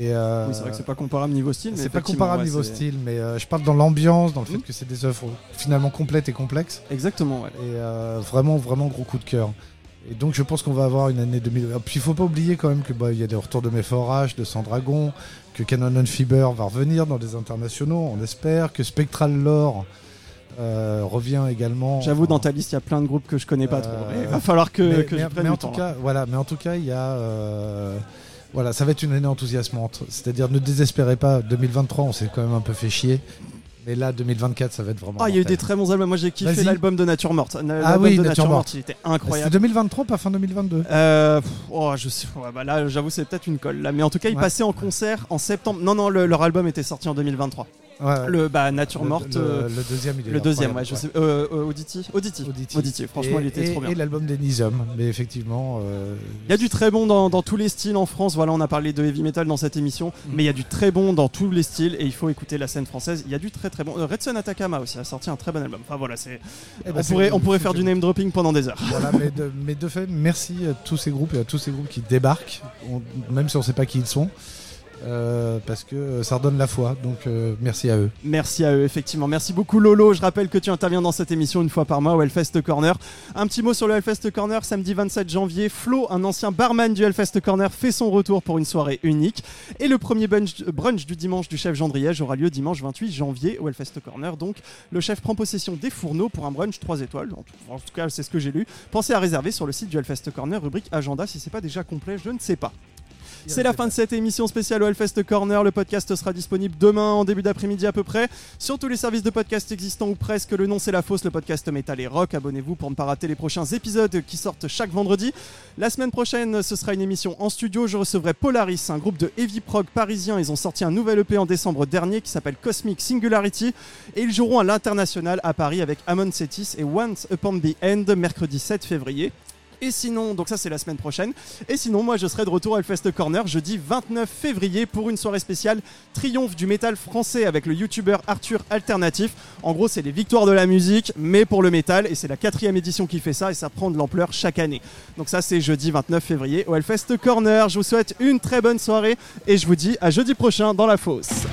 Et euh, Oui, c'est vrai que c'est pas comparable niveau style. mais c'est pas comparable ouais, niveau style, mais euh, je parle dans l'ambiance, dans le fait Mhm. que c'est des œuvres finalement complètes et complexes. Exactement, ouais. Et euh, vraiment, vraiment gros coup de cœur. Et donc je pense qu'on va avoir une année 2000. Et puis il faut pas oublier quand même que bah, il y a des retours de Méforage, de Sandragon, que Canon and Fiber va revenir dans des internationaux, on espère, que Spectral Lore euh, revient également. J'avoue, dans ta liste, il y a plein de groupes que je connais pas Euh, trop. Il va falloir que, mais, que mais- je prenne mais en tout temps, là. cas, voilà, mais en tout cas, il y a euh, voilà, ça va être une année enthousiasmante. C'est-à-dire, ne désespérez pas. 2023, on s'est quand même un peu fait chier, mais là, 2024, ça va être vraiment. Ah, il y a eu des très bons albums. Moi, j'ai kiffé l'album de Nature Morte. Ah oui, de Nature Nature Morte. Morte, il était C'était incroyable. 2023, pas fin 2022. Euh, pff, oh, je sais, ouais, bah là, j'avoue, c'est peut-être une colle. Là. Mais en tout cas, ils Ouais. passaient en concert en septembre. Non, non, le- leur album était sorti en 2023. Ouais. Le bah, Nature Morte. le, euh, le deuxième, il est Le deuxième, ouais, je sais. Euh, euh, Auditi Auditi. Auditi. Auditi, Franchement, et, il était et- trop bien. Et l'album d'Enizum, mais effectivement. euh, Il y a du très bon dans, dans tous les styles en France. Voilà, on a parlé de heavy metal dans cette émission, mais il y a du très bon dans tous les styles et il faut écouter la scène française. Il y a du très très bon. Euh, Red Sun Atakama aussi a sorti un très bon album. Enfin voilà, c'est. eh ben, on pourrait, on pourrait faire du name dropping pendant des heures. [LAUGHS] Voilà, mais de, mais de fait, merci à tous ces groupes et à tous ces groupes qui débarquent, on- même si on ne sait pas qui ils sont, euh, parce que euh, ça redonne la foi. Donc euh, merci à eux. Merci à eux, effectivement. Merci beaucoup Lolo. Je rappelle que tu interviens dans cette émission une fois par mois au Hellfest Corner. Un petit mot sur le Hellfest Corner, samedi 27 janvier. Flo, un ancien barman du Hellfest Corner, fait son retour pour une soirée unique. Et le premier brunch, brunch du dimanche du chef Jean Driège aura lieu dimanche 28 janvier au Hellfest Corner. Donc le chef prend possession des fourneaux pour un brunch 3 étoiles. En tout cas, c'est ce que j'ai lu. Pensez à réserver sur le site du Hellfest Corner, rubrique agenda si c'est pas déjà complet, je ne sais pas. C'est la fin de cette émission spéciale au Hellfest Corner. Le podcast sera disponible demain en début d'après-midi à peu près sur tous les services de podcast existants ou presque. Le nom c'est La Fosse, le podcast métal et rock. Abonnez-vous pour ne pas rater les prochains épisodes qui sortent chaque vendredi. La semaine prochaine, ce sera une émission en studio. Je recevrai Polaris, un groupe de heavy prog parisien. Ils ont sorti un nouvel EP en décembre dernier qui s'appelle Cosmic Singularity et ils joueront à l'international à Paris avec Amon Setis et Once Upon the End mercredi 7 février. Et sinon, donc ça c'est la semaine prochaine. Et sinon, moi je serai de retour à Hellfest Corner jeudi 29 février pour une soirée spéciale Triomphe du métal français avec le youtubeur Arthur Alternatif. En gros, c'est les victoires de la musique, mais pour le métal. Et c'est la quatrième édition qui fait ça et ça prend de l'ampleur chaque année. Donc ça c'est jeudi 29 février au Hellfest Corner. Je vous souhaite une très bonne soirée et je vous dis à jeudi prochain dans la fosse.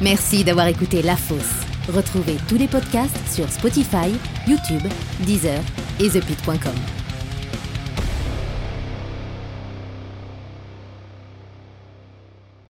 Merci d'avoir écouté La Fosse. Retrouvez tous les podcasts sur Spotify, YouTube, Deezer et ThePit.com.